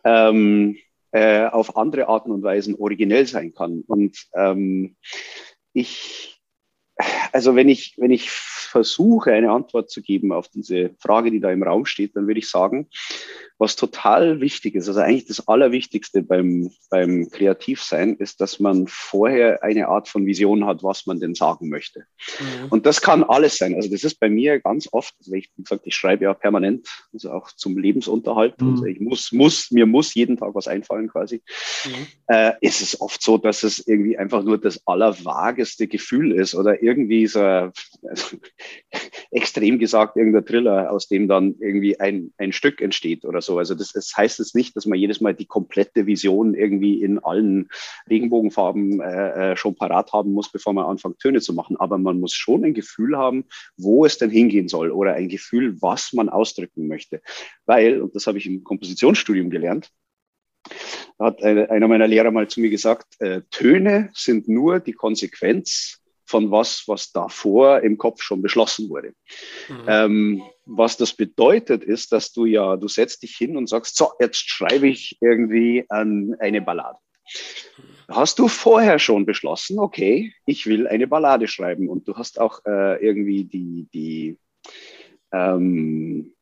ähm, äh, auf andere Arten und Weisen originell sein kann. Und ähm, ich, also wenn ich, wenn ich versuche, eine Antwort zu geben auf diese Frage, die da im Raum steht, dann würde ich sagen, was total wichtig ist, also eigentlich das Allerwichtigste beim, beim Kreativsein, ist, dass man vorher eine Art von Vision hat, was man denn sagen möchte. Mhm. Und das kann alles sein. Also das ist bei mir ganz oft, also ich, wie gesagt, ich schreibe ja permanent, also auch zum Lebensunterhalt. Mhm. Also ich muss, muss, mir muss jeden Tag was einfallen quasi. Mhm. Äh, ist es oft so, dass es irgendwie einfach nur das allervageste Gefühl ist oder irgendwie so, also, extrem gesagt, irgendein Thriller, aus dem dann irgendwie ein, ein Stück entsteht oder so. Also das, das heißt jetzt nicht, dass man jedes Mal die komplette Vision irgendwie in allen Regenbogenfarben äh, äh, schon parat haben muss, bevor man anfängt, Töne zu machen. Aber man muss schon ein Gefühl haben, wo es denn hingehen soll oder ein Gefühl, was man ausdrücken möchte. Weil, und das habe ich im Kompositionsstudium gelernt, hat einer meiner Lehrer mal zu mir gesagt, äh, Töne sind nur die Konsequenz von was, was davor im Kopf schon beschlossen wurde. Mhm. Ähm, was das bedeutet, ist, dass du ja, du setzt dich hin und sagst, so, jetzt schreibe ich irgendwie an eine Ballade. Hast du vorher schon beschlossen, okay, ich will eine Ballade schreiben und du hast auch äh, irgendwie die, die ähm,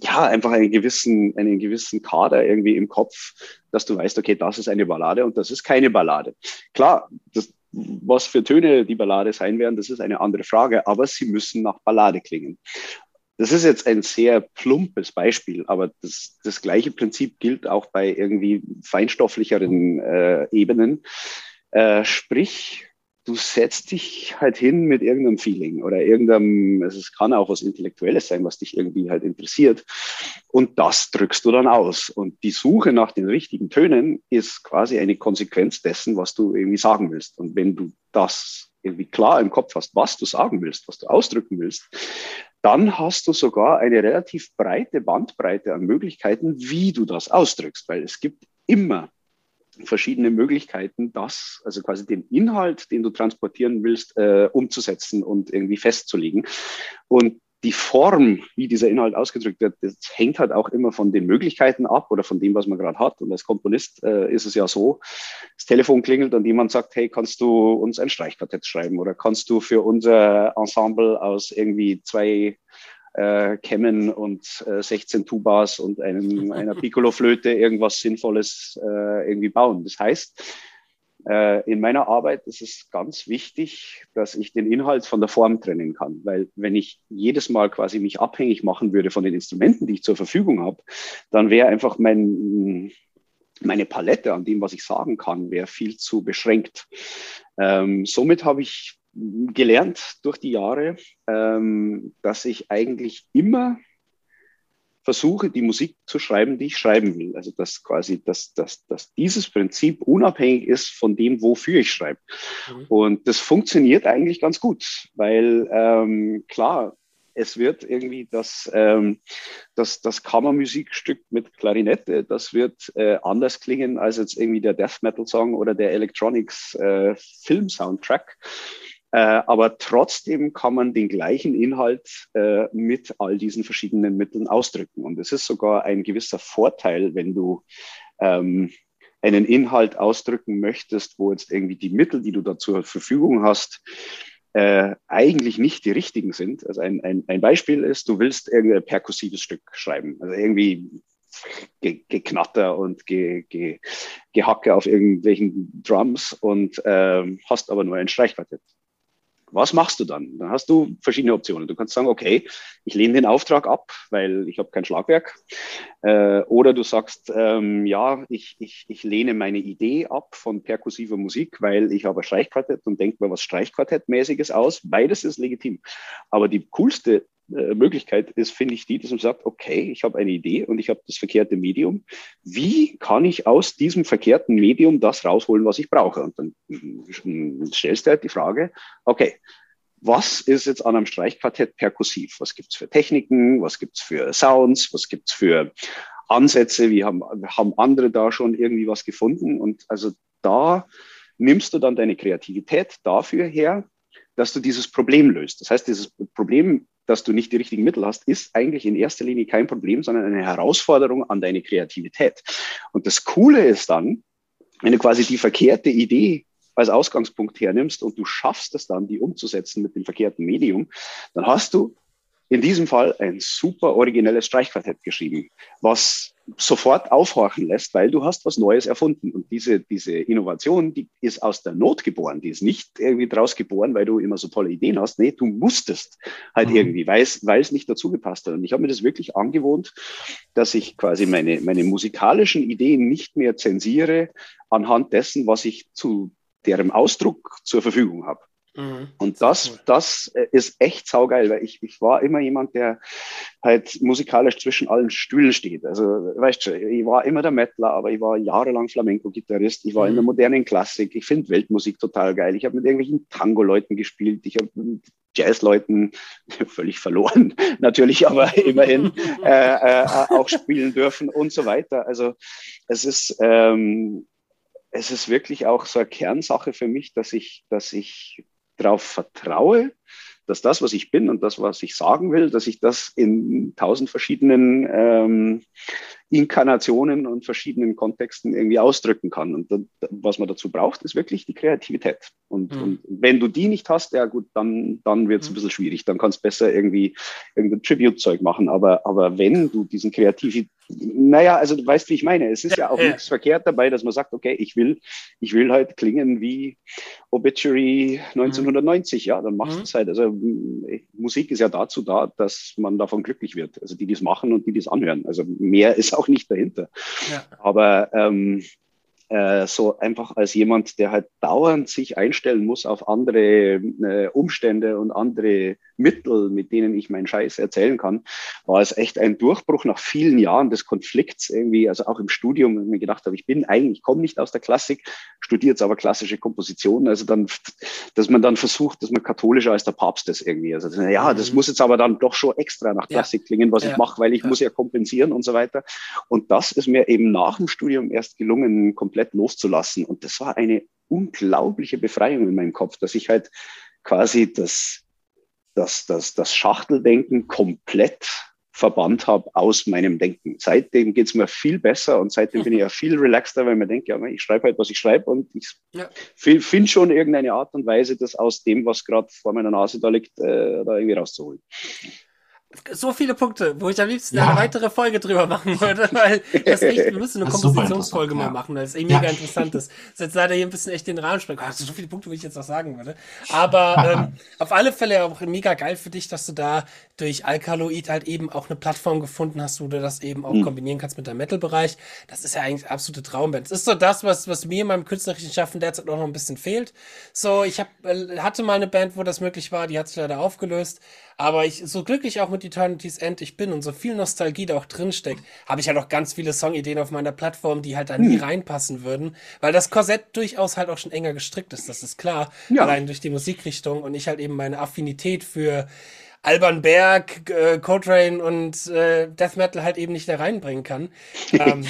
ja, einfach einen gewissen, einen gewissen Kader irgendwie im Kopf, dass du weißt, okay, das ist eine Ballade und das ist keine Ballade. Klar, das, was für Töne die Ballade sein werden, das ist eine andere Frage, aber sie müssen nach Ballade klingen. Das ist jetzt ein sehr plumpes Beispiel, aber das, das gleiche Prinzip gilt auch bei irgendwie feinstofflicheren äh, Ebenen. Äh, sprich, du setzt dich halt hin mit irgendeinem Feeling oder irgendeinem, also es kann auch was Intellektuelles sein, was dich irgendwie halt interessiert. Und das drückst du dann aus. Und die Suche nach den richtigen Tönen ist quasi eine Konsequenz dessen, was du irgendwie sagen willst. Und wenn du das irgendwie klar im Kopf hast, was du sagen willst, was du ausdrücken willst, dann hast du sogar eine relativ breite Bandbreite an Möglichkeiten, wie du das ausdrückst, weil es gibt immer verschiedene Möglichkeiten, das, also quasi den Inhalt, den du transportieren willst, äh, umzusetzen und irgendwie festzulegen. Und die Form, wie dieser Inhalt ausgedrückt wird, das hängt halt auch immer von den Möglichkeiten ab oder von dem, was man gerade hat. Und als Komponist äh, ist es ja so, das Telefon klingelt und jemand sagt, hey, kannst du uns ein Streichquartett schreiben oder kannst du für unser Ensemble aus irgendwie zwei äh, Kämmen und äh, 16 Tubas und einem, einer Piccolo-Flöte irgendwas Sinnvolles äh, irgendwie bauen. Das heißt, äh, in meiner Arbeit ist es ganz wichtig, dass ich den Inhalt von der Form trennen kann, weil wenn ich jedes Mal quasi mich abhängig machen würde von den Instrumenten, die ich zur Verfügung habe, dann wäre einfach mein meine Palette an dem, was ich sagen kann, wäre viel zu beschränkt. Ähm, somit habe ich gelernt durch die Jahre, ähm, dass ich eigentlich immer versuche, die Musik zu schreiben, die ich schreiben will. Also dass quasi, dass, dass, dass dieses Prinzip unabhängig ist von dem, wofür ich schreibe. Mhm. Und das funktioniert eigentlich ganz gut, weil ähm, klar, es wird irgendwie das, ähm, das, das Kammermusikstück mit Klarinette, das wird äh, anders klingen als jetzt irgendwie der Death Metal Song oder der Electronics äh, Film Soundtrack. Äh, aber trotzdem kann man den gleichen Inhalt äh, mit all diesen verschiedenen Mitteln ausdrücken. Und es ist sogar ein gewisser Vorteil, wenn du ähm, einen Inhalt ausdrücken möchtest, wo jetzt irgendwie die Mittel, die du da zur Verfügung hast, äh, eigentlich nicht die richtigen sind. Also ein, ein, ein Beispiel ist, du willst irgendein perkussives Stück schreiben, also irgendwie Geknatter und ge, ge, Gehacke auf irgendwelchen Drums und ähm, hast aber nur ein Streichquartett. Was machst du dann? Dann hast du verschiedene Optionen. Du kannst sagen, okay, ich lehne den Auftrag ab, weil ich habe kein Schlagwerk. Äh, oder du sagst, ähm, ja, ich, ich, ich lehne meine Idee ab von perkussiver Musik, weil ich habe ein Streichquartett und denke mir was Streichquartettmäßiges aus. Beides ist legitim. Aber die coolste Möglichkeit ist, finde ich, die, dass man sagt, okay, ich habe eine Idee und ich habe das verkehrte Medium. Wie kann ich aus diesem verkehrten Medium das rausholen, was ich brauche? Und dann mm, stellst du halt die Frage, okay, was ist jetzt an einem Streichquartett perkussiv? Was gibt's für Techniken? Was gibt's für Sounds? Was gibt's für Ansätze? Wie haben, haben andere da schon irgendwie was gefunden? Und also da nimmst du dann deine Kreativität dafür her, dass du dieses Problem löst. Das heißt, dieses Problem dass du nicht die richtigen Mittel hast, ist eigentlich in erster Linie kein Problem, sondern eine Herausforderung an deine Kreativität. Und das Coole ist dann, wenn du quasi die verkehrte Idee als Ausgangspunkt hernimmst und du schaffst es dann, die umzusetzen mit dem verkehrten Medium, dann hast du in diesem Fall ein super originelles Streichquartett geschrieben, was sofort aufhorchen lässt, weil du hast was Neues erfunden. Und diese, diese Innovation, die ist aus der Not geboren. Die ist nicht irgendwie draus geboren, weil du immer so tolle Ideen hast. Nee, du musstest halt mhm. irgendwie, weil es, weil es nicht dazu gepasst hat. Und ich habe mir das wirklich angewohnt, dass ich quasi meine, meine musikalischen Ideen nicht mehr zensiere anhand dessen, was ich zu deren Ausdruck zur Verfügung habe. Mhm. Und das, das äh, ist echt saugeil, weil ich, ich war immer jemand, der halt musikalisch zwischen allen Stühlen steht. Also, weißt du, ich war immer der Mettler, aber ich war jahrelang Flamenco-Gitarrist. Ich war mhm. in der modernen Klassik. Ich finde Weltmusik total geil. Ich habe mit irgendwelchen Tango-Leuten gespielt. Ich habe mit Jazz-Leuten völlig verloren, natürlich, aber immerhin äh, äh, auch spielen dürfen und so weiter. Also, es ist, ähm, es ist wirklich auch so eine Kernsache für mich, dass ich, dass ich darauf vertraue, dass das, was ich bin und das, was ich sagen will, dass ich das in tausend verschiedenen ähm, Inkarnationen und verschiedenen Kontexten irgendwie ausdrücken kann. Und dann, was man dazu braucht, ist wirklich die Kreativität. Und, mhm. und wenn du die nicht hast, ja gut, dann, dann wird es mhm. ein bisschen schwierig. Dann kannst du besser irgendwie irgendein Tribute-Zeug machen. Aber, aber wenn du diesen kreativen naja, also du weißt, wie ich meine. Es ist ja, ja auch ja. nichts verkehrt dabei, dass man sagt, okay, ich will, ich will halt klingen wie Obituary 1990. Mhm. Ja, dann machst du mhm. es halt. Also Musik ist ja dazu da, dass man davon glücklich wird. Also die, die es machen und die, die es anhören. Also mehr ist auch nicht dahinter. Ja. Aber ähm, äh, so einfach als jemand, der halt dauernd sich einstellen muss auf andere äh, Umstände und andere Mittel, mit denen ich meinen Scheiß erzählen kann, war es echt ein Durchbruch nach vielen Jahren des Konflikts irgendwie, also auch im Studium, wenn ich mir gedacht habe, ich bin eigentlich, ich komme nicht aus der Klassik, studiere jetzt aber klassische Komposition, also dann, dass man dann versucht, dass man katholischer als der Papst ist irgendwie, also ja, das mhm. muss jetzt aber dann doch schon extra nach Klassik ja. klingen, was ja. ich mache, weil ich ja. muss ja kompensieren und so weiter. Und das ist mir eben nach dem Studium erst gelungen, komplett loszulassen. Und das war eine unglaubliche Befreiung in meinem Kopf, dass ich halt quasi das das, das, das Schachteldenken komplett verbannt habe aus meinem Denken. Seitdem geht's mir viel besser und seitdem bin ich ja viel relaxter, weil man denkt, ja, ich schreibe halt, was ich schreibe und ich ja. finde schon irgendeine Art und Weise, das aus dem, was gerade vor meiner Nase da liegt, äh, da irgendwie rauszuholen so viele Punkte, wo ich am liebsten ja. eine weitere Folge drüber machen würde, weil das echt, wir müssen eine Kompositionsfolge mal machen, weil es eh mega interessant ist. Das ist jetzt leider hier ein bisschen echt den Rahmen sprengen. Oh, so viele Punkte, wie ich jetzt noch sagen würde. Aber ähm, auf alle Fälle auch mega geil für dich, dass du da durch Alkaloid halt eben auch eine Plattform gefunden hast, wo du das eben auch mhm. kombinieren kannst mit deinem Metal-Bereich. Das ist ja eigentlich absolute Traumband. Das ist so das, was, was mir in meinem künstlerischen Schaffen derzeit auch noch ein bisschen fehlt. So, ich hab, äh, hatte mal eine Band, wo das möglich war, die hat sich leider aufgelöst. Aber ich so glücklich auch mit Eternity's End ich bin und so viel Nostalgie da auch drinsteckt, habe ich halt auch ganz viele Songideen auf meiner Plattform, die halt da nie hm. reinpassen würden, weil das Korsett durchaus halt auch schon enger gestrickt ist, das ist klar, ja. allein durch die Musikrichtung und ich halt eben meine Affinität für Alban Berg, äh, Coltrane und äh, Death Metal halt eben nicht da reinbringen kann. Ähm,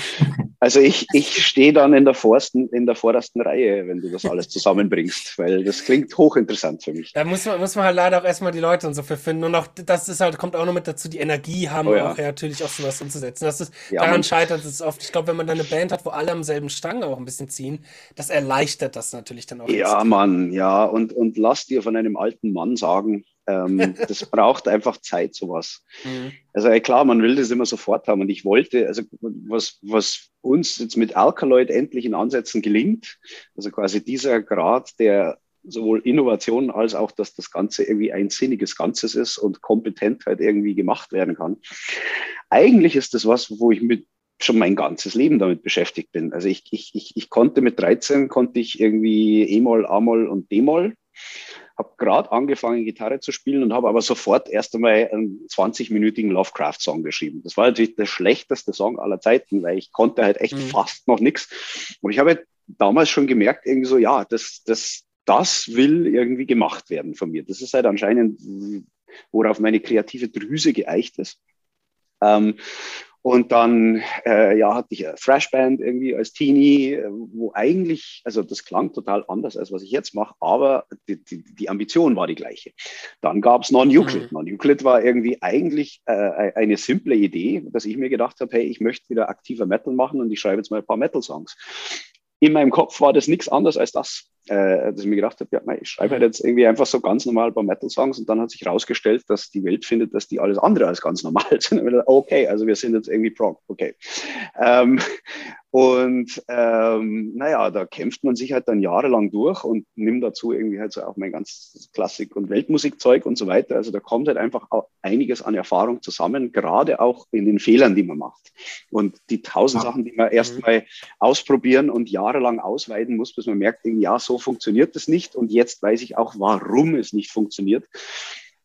also ich, ich stehe dann in der, vorsten, in der vordersten Reihe, wenn du das alles zusammenbringst, weil das klingt hochinteressant für mich. Da muss man, muss man halt leider auch erstmal die Leute und so für finden. Und auch das ist halt, kommt auch noch mit dazu, die Energie haben, oh ja. auch ja, natürlich auch sowas umzusetzen. Das ist, ja, daran scheitert es oft. Ich glaube, wenn man dann eine Band hat, wo alle am selben Strang auch ein bisschen ziehen, das erleichtert das natürlich dann auch. Ja, Mann, ja. Und, und lass dir von einem alten Mann sagen, ähm, das braucht einfach Zeit, sowas. Mhm. Also klar, man will das immer sofort haben. Und ich wollte, also was, was uns jetzt mit Alkaloid endlich in Ansätzen gelingt, also quasi dieser Grad der sowohl Innovation als auch, dass das Ganze irgendwie ein sinniges Ganzes ist und kompetent halt irgendwie gemacht werden kann. Eigentlich ist das was, wo ich mit schon mein ganzes Leben damit beschäftigt bin. Also ich, ich, ich, ich konnte mit 13, konnte ich irgendwie E-Moll, A-Moll und D-Moll habe gerade angefangen, Gitarre zu spielen und habe aber sofort erst einmal einen 20-minütigen Lovecraft-Song geschrieben. Das war natürlich der schlechteste Song aller Zeiten, weil ich konnte halt echt mhm. fast noch nichts. Und ich habe halt damals schon gemerkt, irgendwie so, ja, das, das, das will irgendwie gemacht werden von mir. Das ist halt anscheinend, worauf meine kreative Drüse geeicht ist. Ähm, und dann äh, ja, hatte ich eine Thrashband irgendwie als Teenie, wo eigentlich, also das klang total anders, als was ich jetzt mache, aber die, die, die Ambition war die gleiche. Dann gab es Non-Euclid. Mhm. Non-Euclid war irgendwie eigentlich äh, eine simple Idee, dass ich mir gedacht habe, hey, ich möchte wieder aktiver Metal machen und ich schreibe jetzt mal ein paar Metal-Songs. In meinem Kopf war das nichts anderes als das äh, dass ich mir gedacht habe, ja, ich schreibe halt jetzt irgendwie einfach so ganz normal ein paar Metal-Songs und dann hat sich herausgestellt, dass die Welt findet, dass die alles andere als ganz normal sind. okay, also wir sind jetzt irgendwie Prog, okay. Ähm, und ähm, naja, da kämpft man sich halt dann jahrelang durch und nimmt dazu irgendwie halt so auch mein ganzes Klassik- und Weltmusikzeug und so weiter. Also da kommt halt einfach einiges an Erfahrung zusammen, gerade auch in den Fehlern, die man macht. Und die tausend. Sachen, die man erstmal mhm. ausprobieren und jahrelang ausweiten muss, bis man merkt, ja, so funktioniert das nicht. Und jetzt weiß ich auch, warum es nicht funktioniert.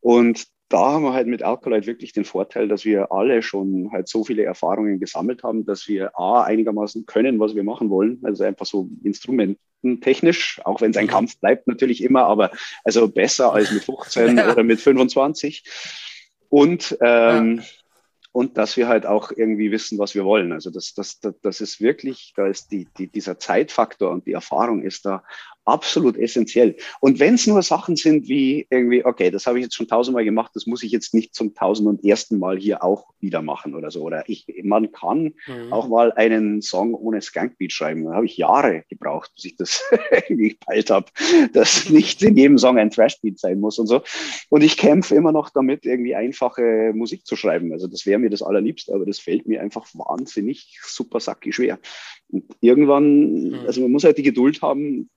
Und da haben wir halt mit Alkaloid wirklich den Vorteil, dass wir alle schon halt so viele Erfahrungen gesammelt haben, dass wir A, einigermaßen können, was wir machen wollen. Also einfach so instrumententechnisch, auch wenn es ein mhm. Kampf bleibt natürlich immer, aber also besser als mit 15 ja. oder mit 25. Und ähm, ja und dass wir halt auch irgendwie wissen, was wir wollen. Also das, das, das, das ist wirklich, da ist die, die, dieser Zeitfaktor und die Erfahrung ist da absolut essentiell. Und wenn es nur Sachen sind wie irgendwie, okay, das habe ich jetzt schon tausendmal gemacht, das muss ich jetzt nicht zum tausend und ersten Mal hier auch wieder machen oder so. Oder ich, man kann mhm. auch mal einen Song ohne Skankbeat schreiben. Da habe ich Jahre gebraucht, bis ich das irgendwie gepeilt habe, dass nicht in jedem Song ein Thrashbeat sein muss und so. Und ich kämpfe immer noch damit, irgendwie einfache Musik zu schreiben. Also das wäre mir das allerliebste, aber das fällt mir einfach wahnsinnig super sackig schwer. Und irgendwann, mhm. also man muss halt die Geduld haben,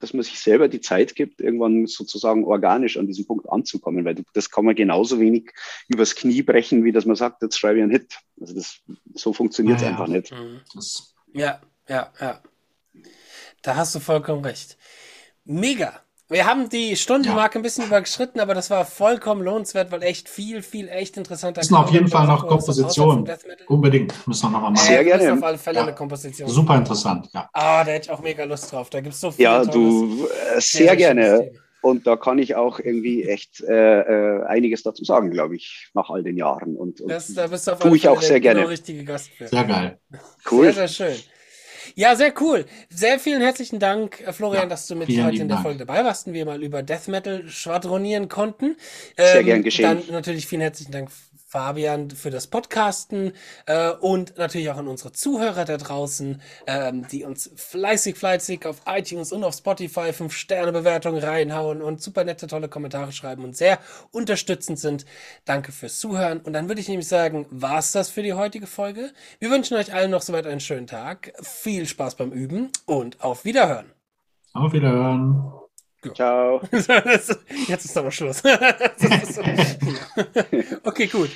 dass man sich selber die Zeit gibt, irgendwann sozusagen organisch an diesen Punkt anzukommen, weil das kann man genauso wenig übers Knie brechen, wie dass man sagt, jetzt schreibe ich einen Hit. Also das, so funktioniert es ja, einfach ja. nicht. Mhm. Ja, ja, ja. Da hast du vollkommen recht. Mega. Wir haben die Stundenmarke ja. ein bisschen überschritten, aber das war vollkommen lohnenswert, weil echt viel, viel echt interessanter. Das ist auf jeden Fall noch Komposition. Unbedingt. Müssen wir noch mal machen. Sehr gerne. auf alle Fälle ja. eine Komposition. Super interessant, ja. Ah, da hätte ich auch mega Lust drauf. Da gibt es so viel. Ja, du, äh, sehr, sehr gerne. Und da kann ich auch irgendwie echt äh, äh, einiges dazu sagen, glaube ich, nach all den Jahren. Und, und das, da bist du auf tue ich auch sehr gerne. Genau richtige Gast für. Sehr geil. Cool. Sehr, sehr schön. Ja, sehr cool. Sehr vielen herzlichen Dank, äh, Florian, ja, dass du mit heute in der Folge dabei warst und wir mal über Death Metal schwadronieren konnten. Sehr ähm, gern geschehen. Dann natürlich vielen herzlichen Dank Fabian für das Podcasten äh, und natürlich auch an unsere Zuhörer da draußen, ähm, die uns fleißig, fleißig auf iTunes und auf Spotify 5-Sterne-Bewertungen reinhauen und super nette, tolle Kommentare schreiben und sehr unterstützend sind. Danke fürs Zuhören. Und dann würde ich nämlich sagen, war's das für die heutige Folge. Wir wünschen euch allen noch soweit einen schönen Tag. Viel Spaß beim Üben und auf Wiederhören. Auf Wiederhören. Ciao. Jetzt ist aber Schluss. okay, gut.